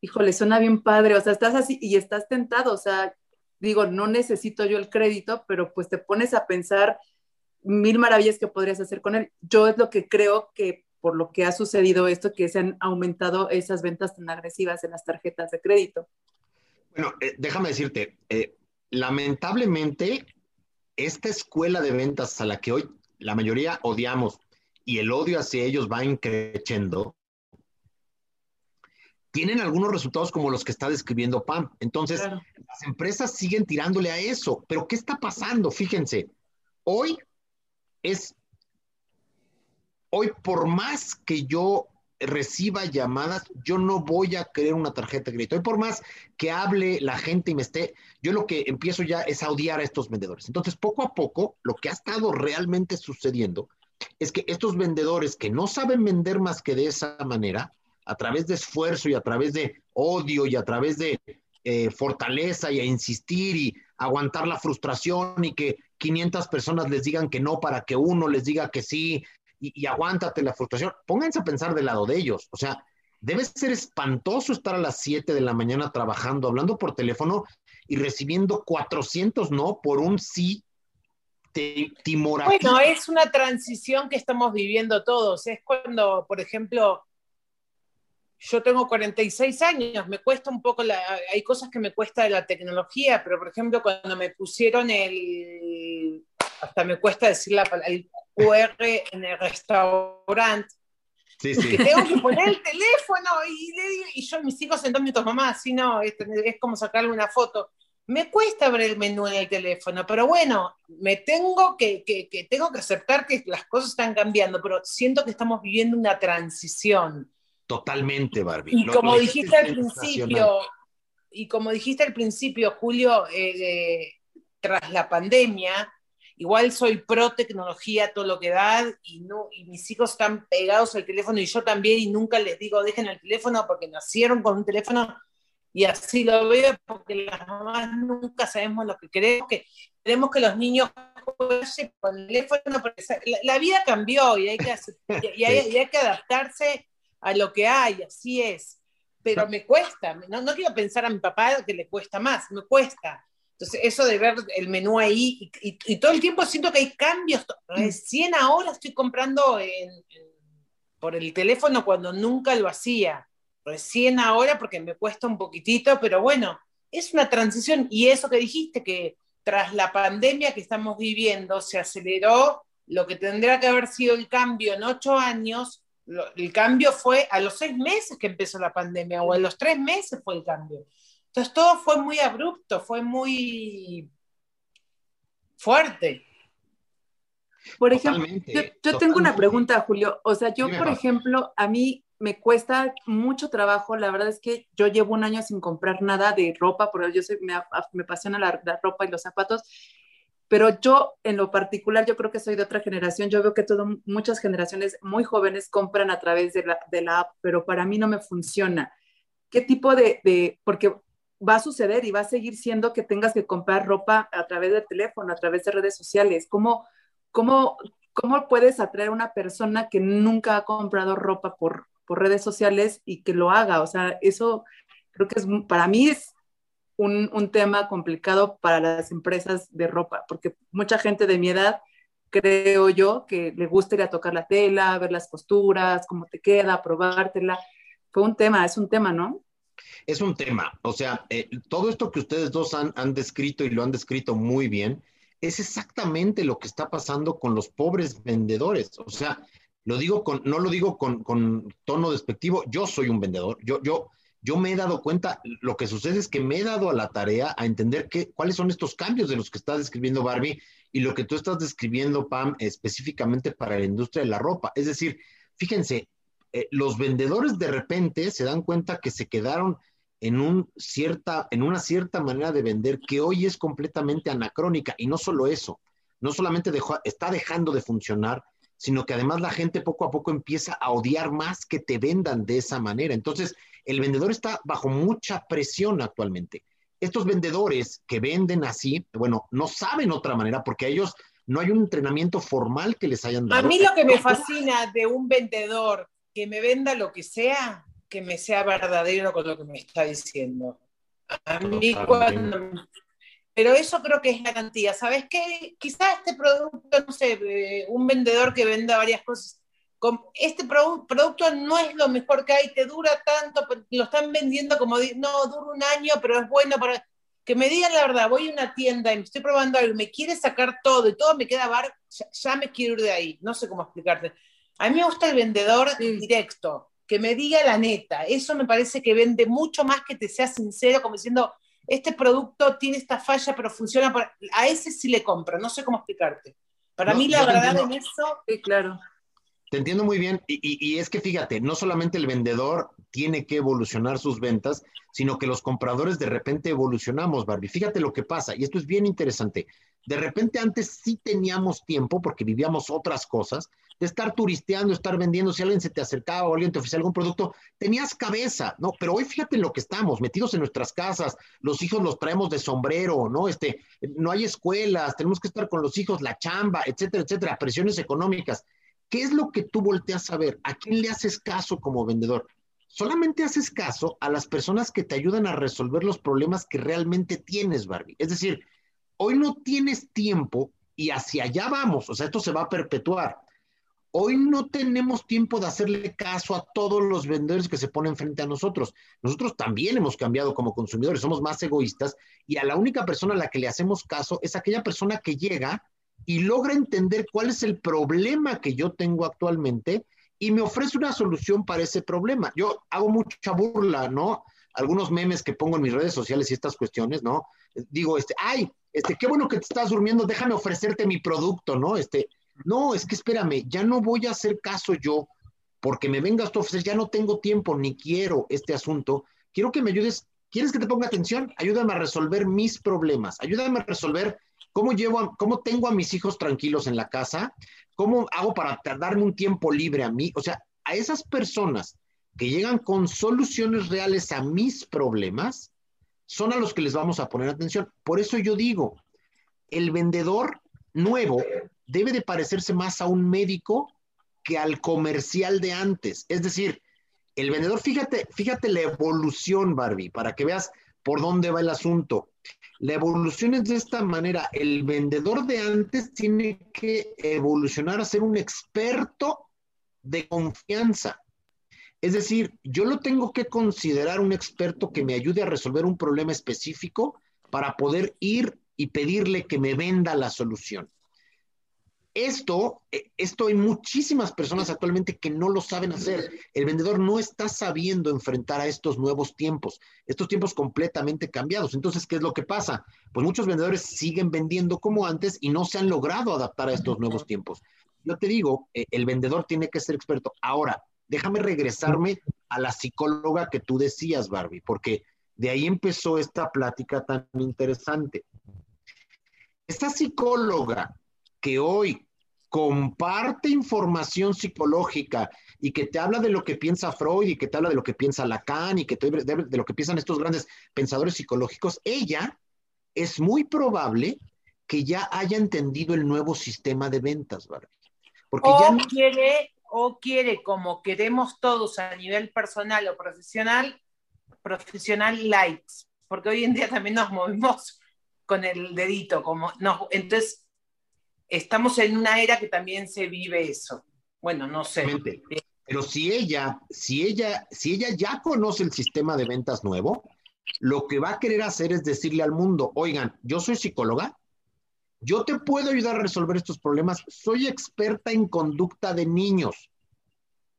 híjole, suena bien padre, o sea, estás así y estás tentado, o sea, digo, no necesito yo el crédito, pero pues te pones a pensar mil maravillas que podrías hacer con él. Yo es lo que creo que por lo que ha sucedido esto, que se han aumentado esas ventas tan agresivas en las tarjetas de crédito. Bueno, eh, déjame decirte, eh, lamentablemente, esta escuela de ventas a la que hoy la mayoría odiamos y el odio hacia ellos va increciendo, tienen algunos resultados como los que está describiendo Pam. Entonces, Claro. las empresas siguen tirándole a eso. Pero, ¿qué está pasando? Fíjense, hoy es, hoy por más que yo reciba llamadas, yo no voy a querer una tarjeta de crédito. Hoy por más que hable la gente y me esté, yo lo que empiezo ya es a odiar a estos vendedores. Entonces, poco a poco, lo que ha estado realmente sucediendo es que estos vendedores que no saben vender más que de esa manera, a través de esfuerzo y a través de odio y a través de eh, fortaleza y a insistir y aguantar la frustración y que 500 personas les digan que no para que uno les diga que sí y, aguántate la frustración. Pónganse a pensar del lado de ellos. O sea, debe ser espantoso estar a las 7 de la mañana trabajando, hablando por teléfono y recibiendo 400 no por un sí timorato. Bueno, es una transición que estamos viviendo todos. Es cuando, por ejemplo, yo tengo 46 años, me cuesta un poco, la, hay cosas que me cuesta de la tecnología, pero por ejemplo, cuando me pusieron el, hasta me cuesta decir la palabra, QR en el restaurante, Sí, que sí. tengo que poner el teléfono y, le digo- y yo, mis hijos sentando minutos, mamá, así no, es, es como sacarle una foto. Me cuesta ver el menú en el teléfono, pero bueno, me tengo que, que, que tengo que aceptar que las cosas están cambiando, pero siento que estamos viviendo una transición. Totalmente, Barbie. Y Lo- como lo dijiste al principio, y como dijiste al principio, Julio, eh, eh, tras la pandemia, igual soy pro tecnología, todo lo que da, y, no, y mis hijos están pegados al teléfono y yo también, y nunca les digo dejen el teléfono porque nacieron con un teléfono, y así lo veo, porque las mamás nunca sabemos lo que queremos, que queremos que los niños jueguen con el teléfono, porque la, la vida cambió y hay, que, y hay- y hay que adaptarse a lo que hay, así es. Pero me cuesta, no, no quiero pensar a mi papá que le cuesta más, me cuesta. Entonces, eso de ver el menú ahí, y, todo el tiempo siento que hay cambios. Recién ahora estoy comprando por el teléfono cuando nunca lo hacía. Recién ahora porque me cuesta un poquitito, pero bueno, es una transición. Y eso que dijiste, que tras la pandemia que estamos viviendo, se aceleró lo que tendría que haber sido el cambio en ocho años, el cambio fue a los seis meses que empezó la pandemia, o a los tres meses fue el cambio. Entonces todo fue muy abrupto, fue muy fuerte. Por ejemplo, Totalmente, yo, yo tengo una pregunta, Julio. O sea, yo, por ejemplo, a mí me cuesta mucho trabajo. La verdad es que yo llevo un año sin comprar nada de ropa, porque yo soy, me, me apasiona la, la ropa y los zapatos. Pero yo, en lo particular, yo creo que soy de otra generación. Yo veo que todo, muchas generaciones muy jóvenes compran a través de la, de la app, pero para mí no me funciona. ¿Qué tipo de, de, porque va a suceder y va a seguir siendo que tengas que comprar ropa a través del teléfono, a través de redes sociales? ¿Cómo, cómo, cómo puedes atraer a una persona que nunca ha comprado ropa por, por redes sociales y que lo haga? O sea, eso creo que es, para mí es un, un, tema complicado para las empresas de ropa, porque mucha gente de mi edad, creo yo, que le gusta ir a tocar la tela, ver las costuras, cómo te queda, probártela. Fue un tema, es un tema, ¿no? Es un tema, o sea, eh, todo esto que ustedes dos han, han descrito y lo han descrito muy bien, es exactamente lo que está pasando con los pobres vendedores. O sea, lo digo con, no lo digo con, con, tono despectivo, yo soy un vendedor, yo, yo, yo me he dado cuenta, lo que sucede es que me he dado a la tarea a entender cuáles son estos cambios de los que está describiendo Barbie y lo que tú estás describiendo, Pam, específicamente para la industria de la ropa. Es decir, fíjense, eh, los vendedores de repente se dan cuenta que se quedaron en, un cierta, en una cierta manera de vender que hoy es completamente anacrónica. Y no solo eso, no solamente dejó, está dejando de funcionar, sino que además la gente poco a poco empieza a odiar más que te vendan de esa manera. Entonces, el vendedor está bajo mucha presión actualmente. Estos vendedores que venden así, bueno, no saben otra manera porque a ellos no hay un entrenamiento formal que les hayan dado. A mí lo que me fascina de un vendedor que me venda lo que sea, que me sea verdadero con lo que me está diciendo. A mí cuando... Pero eso creo que es la cantidad. ¿Sabes qué? Quizás este producto, no sé, eh, un vendedor que venda varias cosas, este producto no es lo mejor que hay, te dura tanto, lo están vendiendo como, no, dura un año, pero es bueno para... Que me digan la verdad, voy a una tienda y me estoy probando algo, me quiere sacar todo y todo me queda bar, ya, ya me quiero ir de ahí. No sé cómo explicarte. A mí me gusta el vendedor directo, que me diga la neta. Eso me parece que vende mucho más que te sea sincero, como diciendo, este producto tiene esta falla, pero funciona. A ese sí le compro, no sé cómo explicarte. Para mí la verdad en eso, sí, claro. Te entiendo muy bien. Y, es que fíjate, no solamente el vendedor tiene que evolucionar sus ventas, sino que los compradores de repente evolucionamos, Barbie. Fíjate lo que pasa, y esto es bien interesante. De repente antes sí teníamos tiempo porque vivíamos otras cosas, de estar turisteando, estar vendiendo, si alguien se te acercaba o alguien te ofrecía algún producto, tenías cabeza, ¿no? Pero hoy fíjate en lo que estamos, metidos en nuestras casas, los hijos los traemos de sombrero, ¿no? Este, no hay escuelas, tenemos que estar con los hijos, la chamba, etcétera, etcétera, presiones económicas. ¿Qué es lo que tú volteas a ver? ¿A quién le haces caso como vendedor? Solamente haces caso a las personas que te ayudan a resolver los problemas que realmente tienes, Barbie. Es decir, hoy no tienes tiempo y hacia allá vamos, o sea, esto se va a perpetuar Hoy no tenemos tiempo de hacerle caso a todos los vendedores que se ponen frente a nosotros. Nosotros también hemos cambiado como consumidores, somos más egoístas y a la única persona a la que le hacemos caso es aquella persona que llega y logra entender cuál es el problema que yo tengo actualmente y me ofrece una solución para ese problema. Yo hago mucha burla, ¿no? Algunos memes que pongo en mis redes sociales y estas cuestiones, ¿no? Digo, este, ay, este, qué bueno que te estás durmiendo, déjame ofrecerte mi producto, ¿no? Este, no, es que espérame, ya no voy a hacer caso yo porque me vengas a ofrecer, ya no tengo tiempo ni quiero este asunto. Quiero que me ayudes. ¿Quieres que te ponga atención? Ayúdame a resolver mis problemas. Ayúdame a resolver cómo llevo, cómo tengo a mis hijos tranquilos en la casa, cómo hago para darme un tiempo libre a mí. O sea, a esas personas que llegan con soluciones reales a mis problemas, son a los que les vamos a poner atención. Por eso yo digo, el vendedor nuevo debe de parecerse más a un médico que al comercial de antes. Es decir, el vendedor, fíjate, fíjate la evolución, Barbie, para que veas por dónde va el asunto. La evolución es de esta manera. El vendedor de antes tiene que evolucionar a ser un experto de confianza. Es decir, yo lo tengo que considerar un experto que me ayude a resolver un problema específico para poder ir y pedirle que me venda la solución. Esto, eh, esto hay muchísimas personas actualmente que no lo saben hacer. El vendedor no está sabiendo enfrentar a estos nuevos tiempos, estos tiempos completamente cambiados. Entonces, ¿qué es lo que pasa? Pues muchos vendedores siguen vendiendo como antes y no se han logrado adaptar a estos nuevos tiempos. Yo te digo, eh, el vendedor tiene que ser experto. Ahora, déjame regresarme a la psicóloga que tú decías, Barbie, porque de ahí empezó esta plática tan interesante. Esta psicóloga que hoy comparte información psicológica y que te habla de lo que piensa Freud y que te habla de lo que piensa Lacan y que te, de, de lo que piensan estos grandes pensadores psicológicos, ella es muy probable que ya haya entendido el nuevo sistema de ventas, Barbie. Porque o ya quiere, o quiere, como queremos todos a nivel personal o profesional, profesional lights, porque hoy en día también nos movemos con el dedito, como no, entonces estamos en una era que también se vive eso. Bueno, no sé. Pero si ella, si ella, si ella ya conoce el sistema de ventas nuevo, lo que va a querer hacer es decirle al mundo, oigan, yo soy psicóloga, yo te puedo ayudar a resolver estos problemas, soy experta en conducta de niños.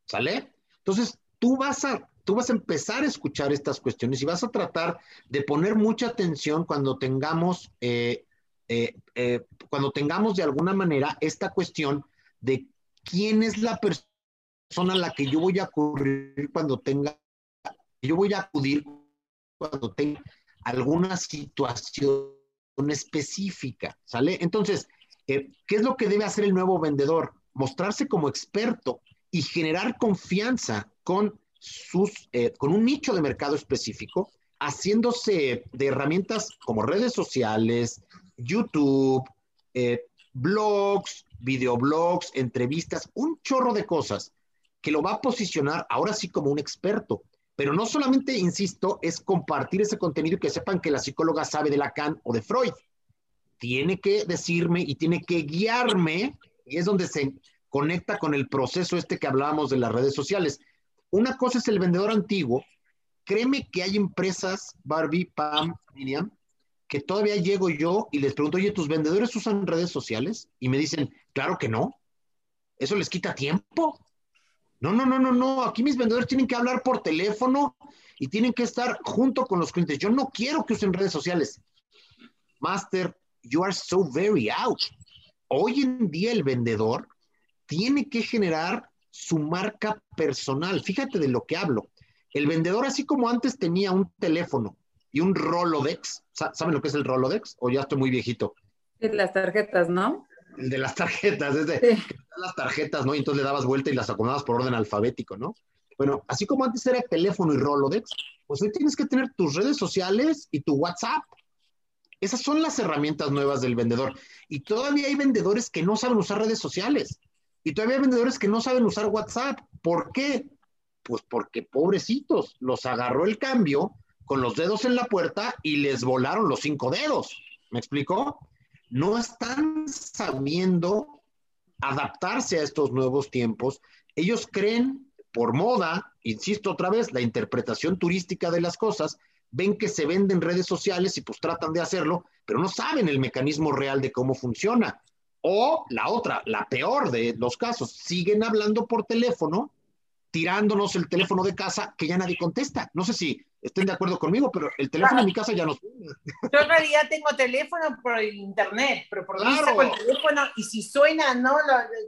¿Sale? Entonces, tú vas a tú vas a empezar a escuchar estas cuestiones y vas a tratar de poner mucha atención cuando tengamos, eh, eh, eh, cuando tengamos de alguna manera esta cuestión de quién es la persona a la que yo voy a acudir cuando tenga, yo voy a acudir cuando tenga alguna situación específica, ¿sale? Entonces, ¿qué es lo que debe hacer el nuevo vendedor? Mostrarse como experto y generar confianza con sus, eh, con un nicho de mercado específico, haciéndose de herramientas como redes sociales, YouTube, eh, blogs, videoblogs, entrevistas, un chorro de cosas que lo va a posicionar ahora sí como un experto. Pero no solamente, insisto, es compartir ese contenido y que sepan que la psicóloga sabe de Lacan o de Freud. Tiene que decirme y tiene que guiarme, y es donde se conecta con el proceso este que hablábamos de las redes sociales. Una cosa es el vendedor antiguo. Créeme que hay empresas, Barbie, Pam, Miriam, que todavía llego yo y les pregunto, oye, ¿tus vendedores usan redes sociales? Y me dicen, claro que no. Eso les quita tiempo. No, no, no, no, no. Aquí mis vendedores tienen que hablar por teléfono y tienen que estar junto con los clientes. Yo no quiero que usen redes sociales. Master, you are so very out. Hoy en día el vendedor tiene que generar su marca personal. Fíjate de lo que hablo. El vendedor, así como antes tenía un teléfono y un Rolodex, ¿saben lo que es el Rolodex? O ya estoy muy viejito. Las tarjetas, ¿no? El de las tarjetas, es de las tarjetas, ¿no? Y entonces le dabas vuelta y las acomodabas por orden alfabético, ¿no? Bueno, así como antes era teléfono y Rolodex, pues hoy tienes que tener tus redes sociales y tu WhatsApp. Esas son las herramientas nuevas del vendedor. Y todavía hay vendedores que no saben usar redes sociales. Y todavía hay vendedores que no saben usar WhatsApp. ¿Por qué? Pues porque pobrecitos, los agarró el cambio con los dedos en la puerta y les volaron los cinco dedos. ¿Me explicó? No están sabiendo adaptarse a estos nuevos tiempos. Ellos creen por moda, insisto otra vez, la interpretación turística de las cosas, ven que se venden redes sociales y pues tratan de hacerlo, pero no saben el mecanismo real de cómo funciona. O la otra, la peor de los casos, siguen hablando por teléfono, tirándonos el teléfono de casa que ya nadie contesta. No sé si estén de acuerdo conmigo, pero el teléfono en mi casa ya no suena. Yo en realidad tengo teléfono por internet, pero por claro. el teléfono y si suena, no,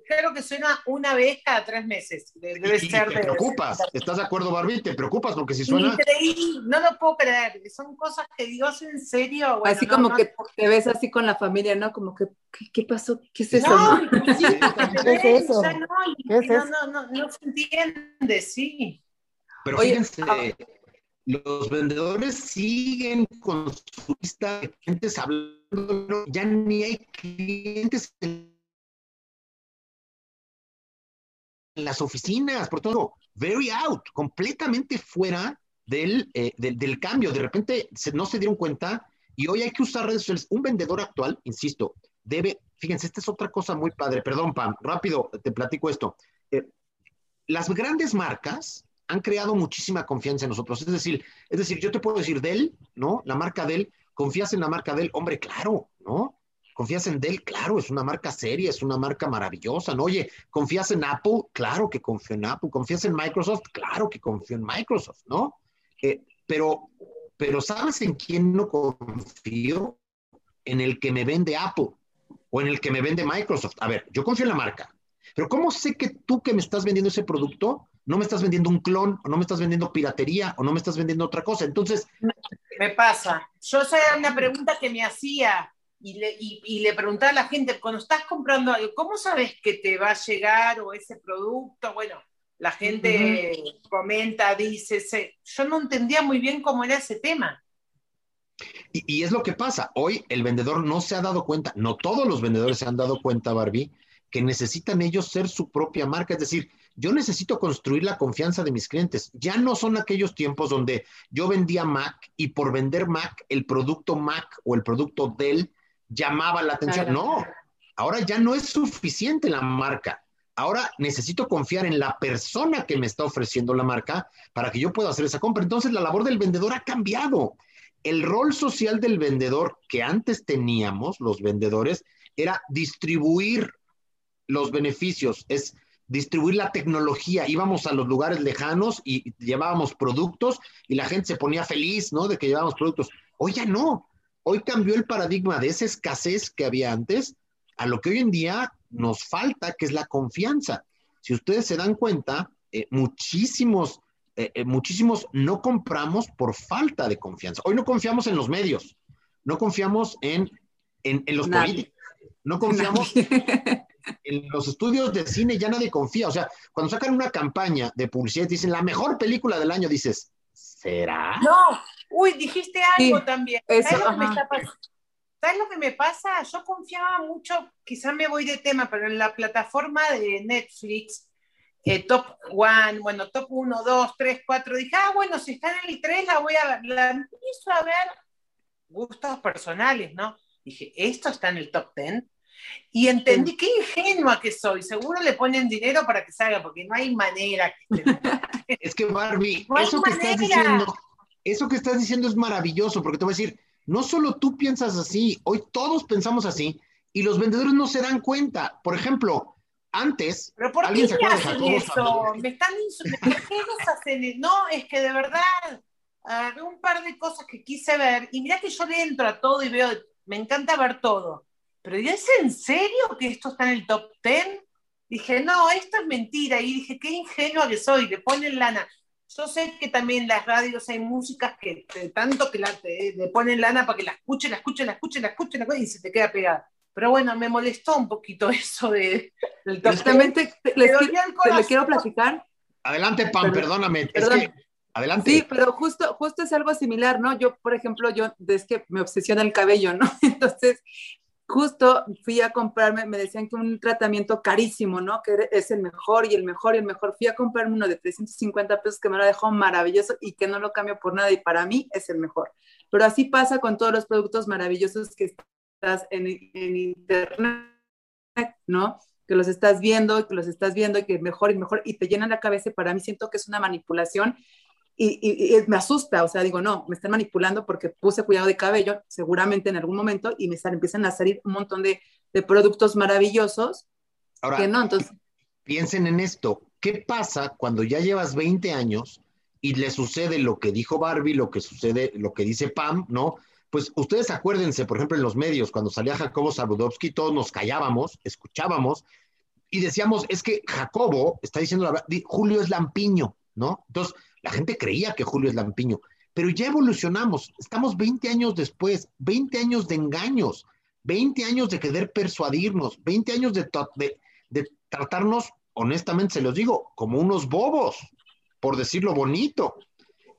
creo que suena una vez cada tres meses. Debe y, ser te preocupas, ¿estás de acuerdo, Barbie? ¿Te preocupas porque si suena? Increíble, no lo puedo creer, son cosas que digo, en serio? así como que te ves así con la familia, ¿no? Como que, ¿qué, pasó? ¿Qué es eso? No, ¿Qué es eso? No, no, no, no se entiende, sí. Pero fíjense, ah, los vendedores siguen con su lista de clientes hablando, ya ni hay clientes en las oficinas, por todo, very out, completamente fuera del, eh, del, cambio. De repente no se dieron cuenta y hoy hay que usar redes sociales. Un vendedor actual, insisto, debe, fíjense, esta es otra cosa muy padre, perdón, Pam, rápido te platico esto. Eh, las grandes marcas han creado muchísima confianza en nosotros. Es decir, es decir, yo te puedo decir Dell, ¿no? La marca Dell, confías en la marca Dell, hombre, claro, ¿no? Confías en Dell, claro, es una marca seria, es una marca maravillosa, ¿no? Oye, confías en Apple, claro que confío en Apple, confías en Microsoft, claro que confío en Microsoft, ¿no? Eh, pero, pero ¿sabes en quién no confío? En el que me vende Apple o en el que me vende Microsoft. A ver, yo confío en la marca, pero ¿cómo sé que tú que me estás vendiendo ese producto no me estás vendiendo un clon, o no me estás vendiendo piratería, o no me estás vendiendo otra cosa. Entonces. Me pasa. Yo sé una pregunta que me hacía y le, y, le preguntaba a la gente, cuando estás comprando algo, ¿cómo sabes que te va a llegar o ese producto? Bueno, la gente comenta, dice, yo no entendía muy bien cómo era ese tema. Y, y, es lo que pasa. Hoy el vendedor no se ha dado cuenta, no todos los vendedores se han dado cuenta, Barbie, que necesitan ellos ser su propia marca. Es decir, yo necesito construir la confianza de mis clientes. Ya no son aquellos tiempos donde yo vendía Mac y por vender Mac, el producto Mac o el producto Dell llamaba la atención. No, ahora ya no es suficiente la marca. Ahora necesito confiar en la persona que me está ofreciendo la marca para que yo pueda hacer esa compra. Entonces la labor del vendedor ha cambiado. El rol social del vendedor que antes teníamos, los vendedores, era distribuir los beneficios, es distribuir la tecnología. Íbamos a los lugares lejanos y llevábamos productos y la gente se ponía feliz, ¿no? De que llevábamos productos. Hoy ya no. Hoy cambió el paradigma de esa escasez que había antes a lo que hoy en día nos falta, que es la confianza. Si ustedes se dan cuenta, eh, muchísimos, eh, eh, muchísimos no compramos por falta de confianza. Hoy no confiamos en los medios, no confiamos en, en, los políticos, no confiamos en los estudios de cine, ya nadie confía. O sea, cuando sacan una campaña de publicidad y dicen la mejor película del año, dices, ¿será? No, uy, dijiste algo también. Eso, ¿Sabes lo que me pasa? Yo confiaba mucho, quizás me voy de tema, pero en la plataforma de Netflix, eh, Top One, bueno, Top 1, 2, 3, 4, dije, ah, bueno, si está en el 3, la voy a. La empiezo a ver gustos personales, ¿no? Dije, ¿esto está en el top 10? Y entendí qué ingenua que soy. Seguro le ponen dinero para que salga, porque no hay manera que Es que Barbie, eso que estás diciendo, eso que estás diciendo es maravilloso, porque te voy a decir, no solo tú piensas así, hoy todos pensamos así y los vendedores no se dan cuenta. Por ejemplo, antes. ¿Pero por qué hacen eso? Me están No, es que de verdad agarré un par de cosas que quise ver y mira que yo le entro a todo y veo, me encanta ver todo. Pero ¿es en serio que esto está en el top 10? Dije, no, esto es mentira. Y dije, qué ingenua que soy, le ponen lana. Yo sé que también en las radios hay músicas que tanto que la, le ponen lana para que la escuchen, la escuchen, la escuchen, la escuchen, y se te queda pegada. Pero bueno, me molestó un poquito eso de, del Justamente les, le quiero platicar. Adelante, Pam, perdóname. adelante. Sí, pero justo, justo es algo similar, ¿no? Yo, por ejemplo, yo, es que me obsesiona el cabello, ¿no? Entonces, justo fui a comprarme, me decían que un tratamiento carísimo, ¿no? Que es el mejor y el mejor y el mejor. Fui a comprarme uno de 350 pesos que me lo dejó maravilloso y que no lo cambio por nada y para mí es el mejor. Pero así pasa con todos los productos maravillosos que estás en, internet, ¿no? Que los estás viendo, que los estás viendo y que mejor y mejor y te llenan la cabeza para mí siento que es una manipulación y, me asusta, o sea, digo, no, me están manipulando porque puse cuidado de cabello, seguramente en algún momento, y me empiezan a salir un montón de, de productos maravillosos. Ahora, que no, entonces... piensen en esto, ¿qué pasa cuando ya llevas 20 años y le sucede lo que dijo Barbie, lo que sucede, lo que dice Pam, ¿no? Pues ustedes acuérdense, por ejemplo, en los medios, cuando salía Jacobo Saludowski, todos nos callábamos, escuchábamos y decíamos, es que Jacobo está diciendo la verdad, Julio es lampiño, ¿no? Entonces, la gente creía que Julio es Lampiño, pero ya evolucionamos. Estamos 20 años después, 20 años de engaños, 20 años de querer persuadirnos, 20 años de, tratarnos, honestamente se los digo, como unos bobos, por decirlo bonito.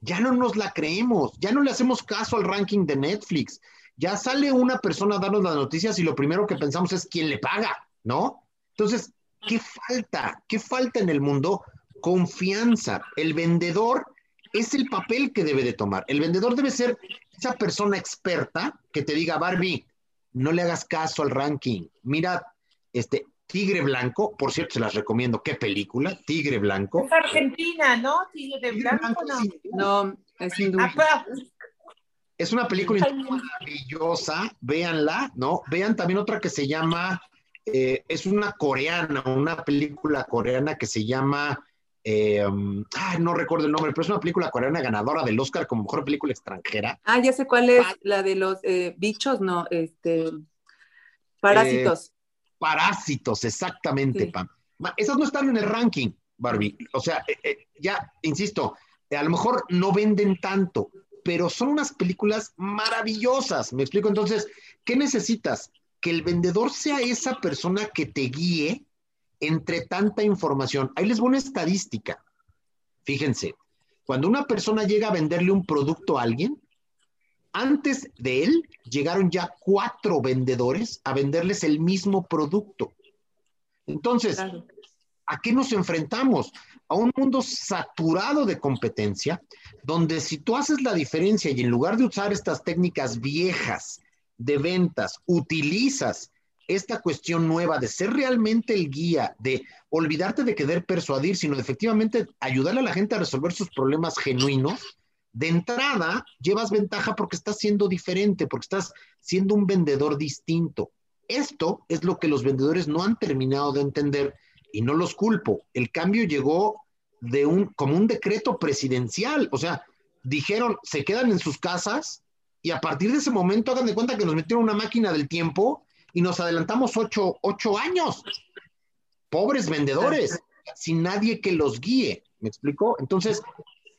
Ya no nos la creemos, ya no le hacemos caso al ranking de Netflix. Ya sale una persona a darnos las noticias y lo primero que pensamos es quién le paga, ¿no? Entonces, ¿qué falta? ¿Qué falta en el mundo confianza. El vendedor es el papel que debe de tomar. El vendedor debe ser esa persona experta que te diga, Barbie, no le hagas caso al ranking. Mira, este Tigre Blanco, por cierto, se las recomiendo. ¿Qué película? Tigre Blanco. Es Argentina, ¿no? Tigre, Blanco, no. es ah, Es una película maravillosa, véanla, ¿no? Vean también otra que se llama, eh, es una coreana, una película coreana que se llama eh, no recuerdo el nombre, pero es una película coreana ganadora del Oscar como mejor película extranjera. Ah, ya sé cuál es, la de los eh, bichos, no, este, parásitos. Eh, parásitos, exactamente, Pam. Esas no están en el ranking, Barbie. O sea, ya, insisto, a lo mejor no venden tanto, pero son unas películas maravillosas. Me explico entonces, ¿qué necesitas? Que el vendedor sea esa persona que te guíe entre tanta información. Ahí les voy una estadística. Fíjense, cuando una persona llega a venderle un producto a alguien, antes de él llegaron ya cuatro vendedores a venderles el mismo producto. Entonces, ¿a qué nos enfrentamos? A un mundo saturado de competencia, donde si tú haces la diferencia y en lugar de usar estas técnicas viejas de ventas, utilizas esta cuestión nueva de ser realmente el guía, de olvidarte de querer persuadir, sino de efectivamente ayudarle a la gente a resolver sus problemas genuinos, de entrada llevas ventaja porque estás siendo diferente, porque estás siendo un vendedor distinto. Esto es lo que los vendedores no han terminado de entender y no los culpo. El cambio llegó de un como un decreto presidencial, o sea, dijeron, se quedan en sus casas y a partir de ese momento hagan de cuenta que nos metieron una máquina del tiempo y nos adelantamos ocho, ocho años. Pobres vendedores, sin nadie que los guíe. ¿Me explico? Entonces,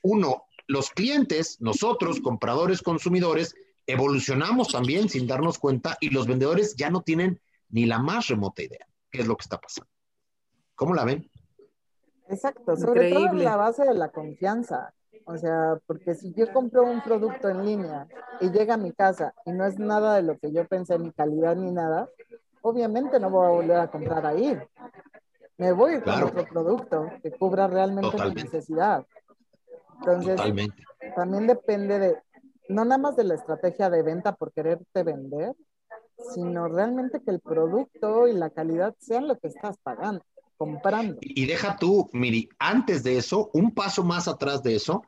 uno, los clientes, nosotros, compradores, consumidores, evolucionamos también sin darnos cuenta y los vendedores ya no tienen ni la más remota idea qué es lo que está pasando. ¿Cómo la ven? Exacto, sobre todo en la base de la confianza. O sea, porque si yo compro un producto en línea y llega a mi casa y no es nada de lo que yo pensé, ni calidad ni nada, obviamente no voy a volver a comprar ahí. Me voy con otro producto que cubra realmente mi necesidad. Entonces, también depende de, no nada más de la estrategia de venta por quererte vender, sino realmente que el producto y la calidad sean lo que estás pagando, comprando. Y deja tú, Miri, antes de eso, un paso más atrás de eso,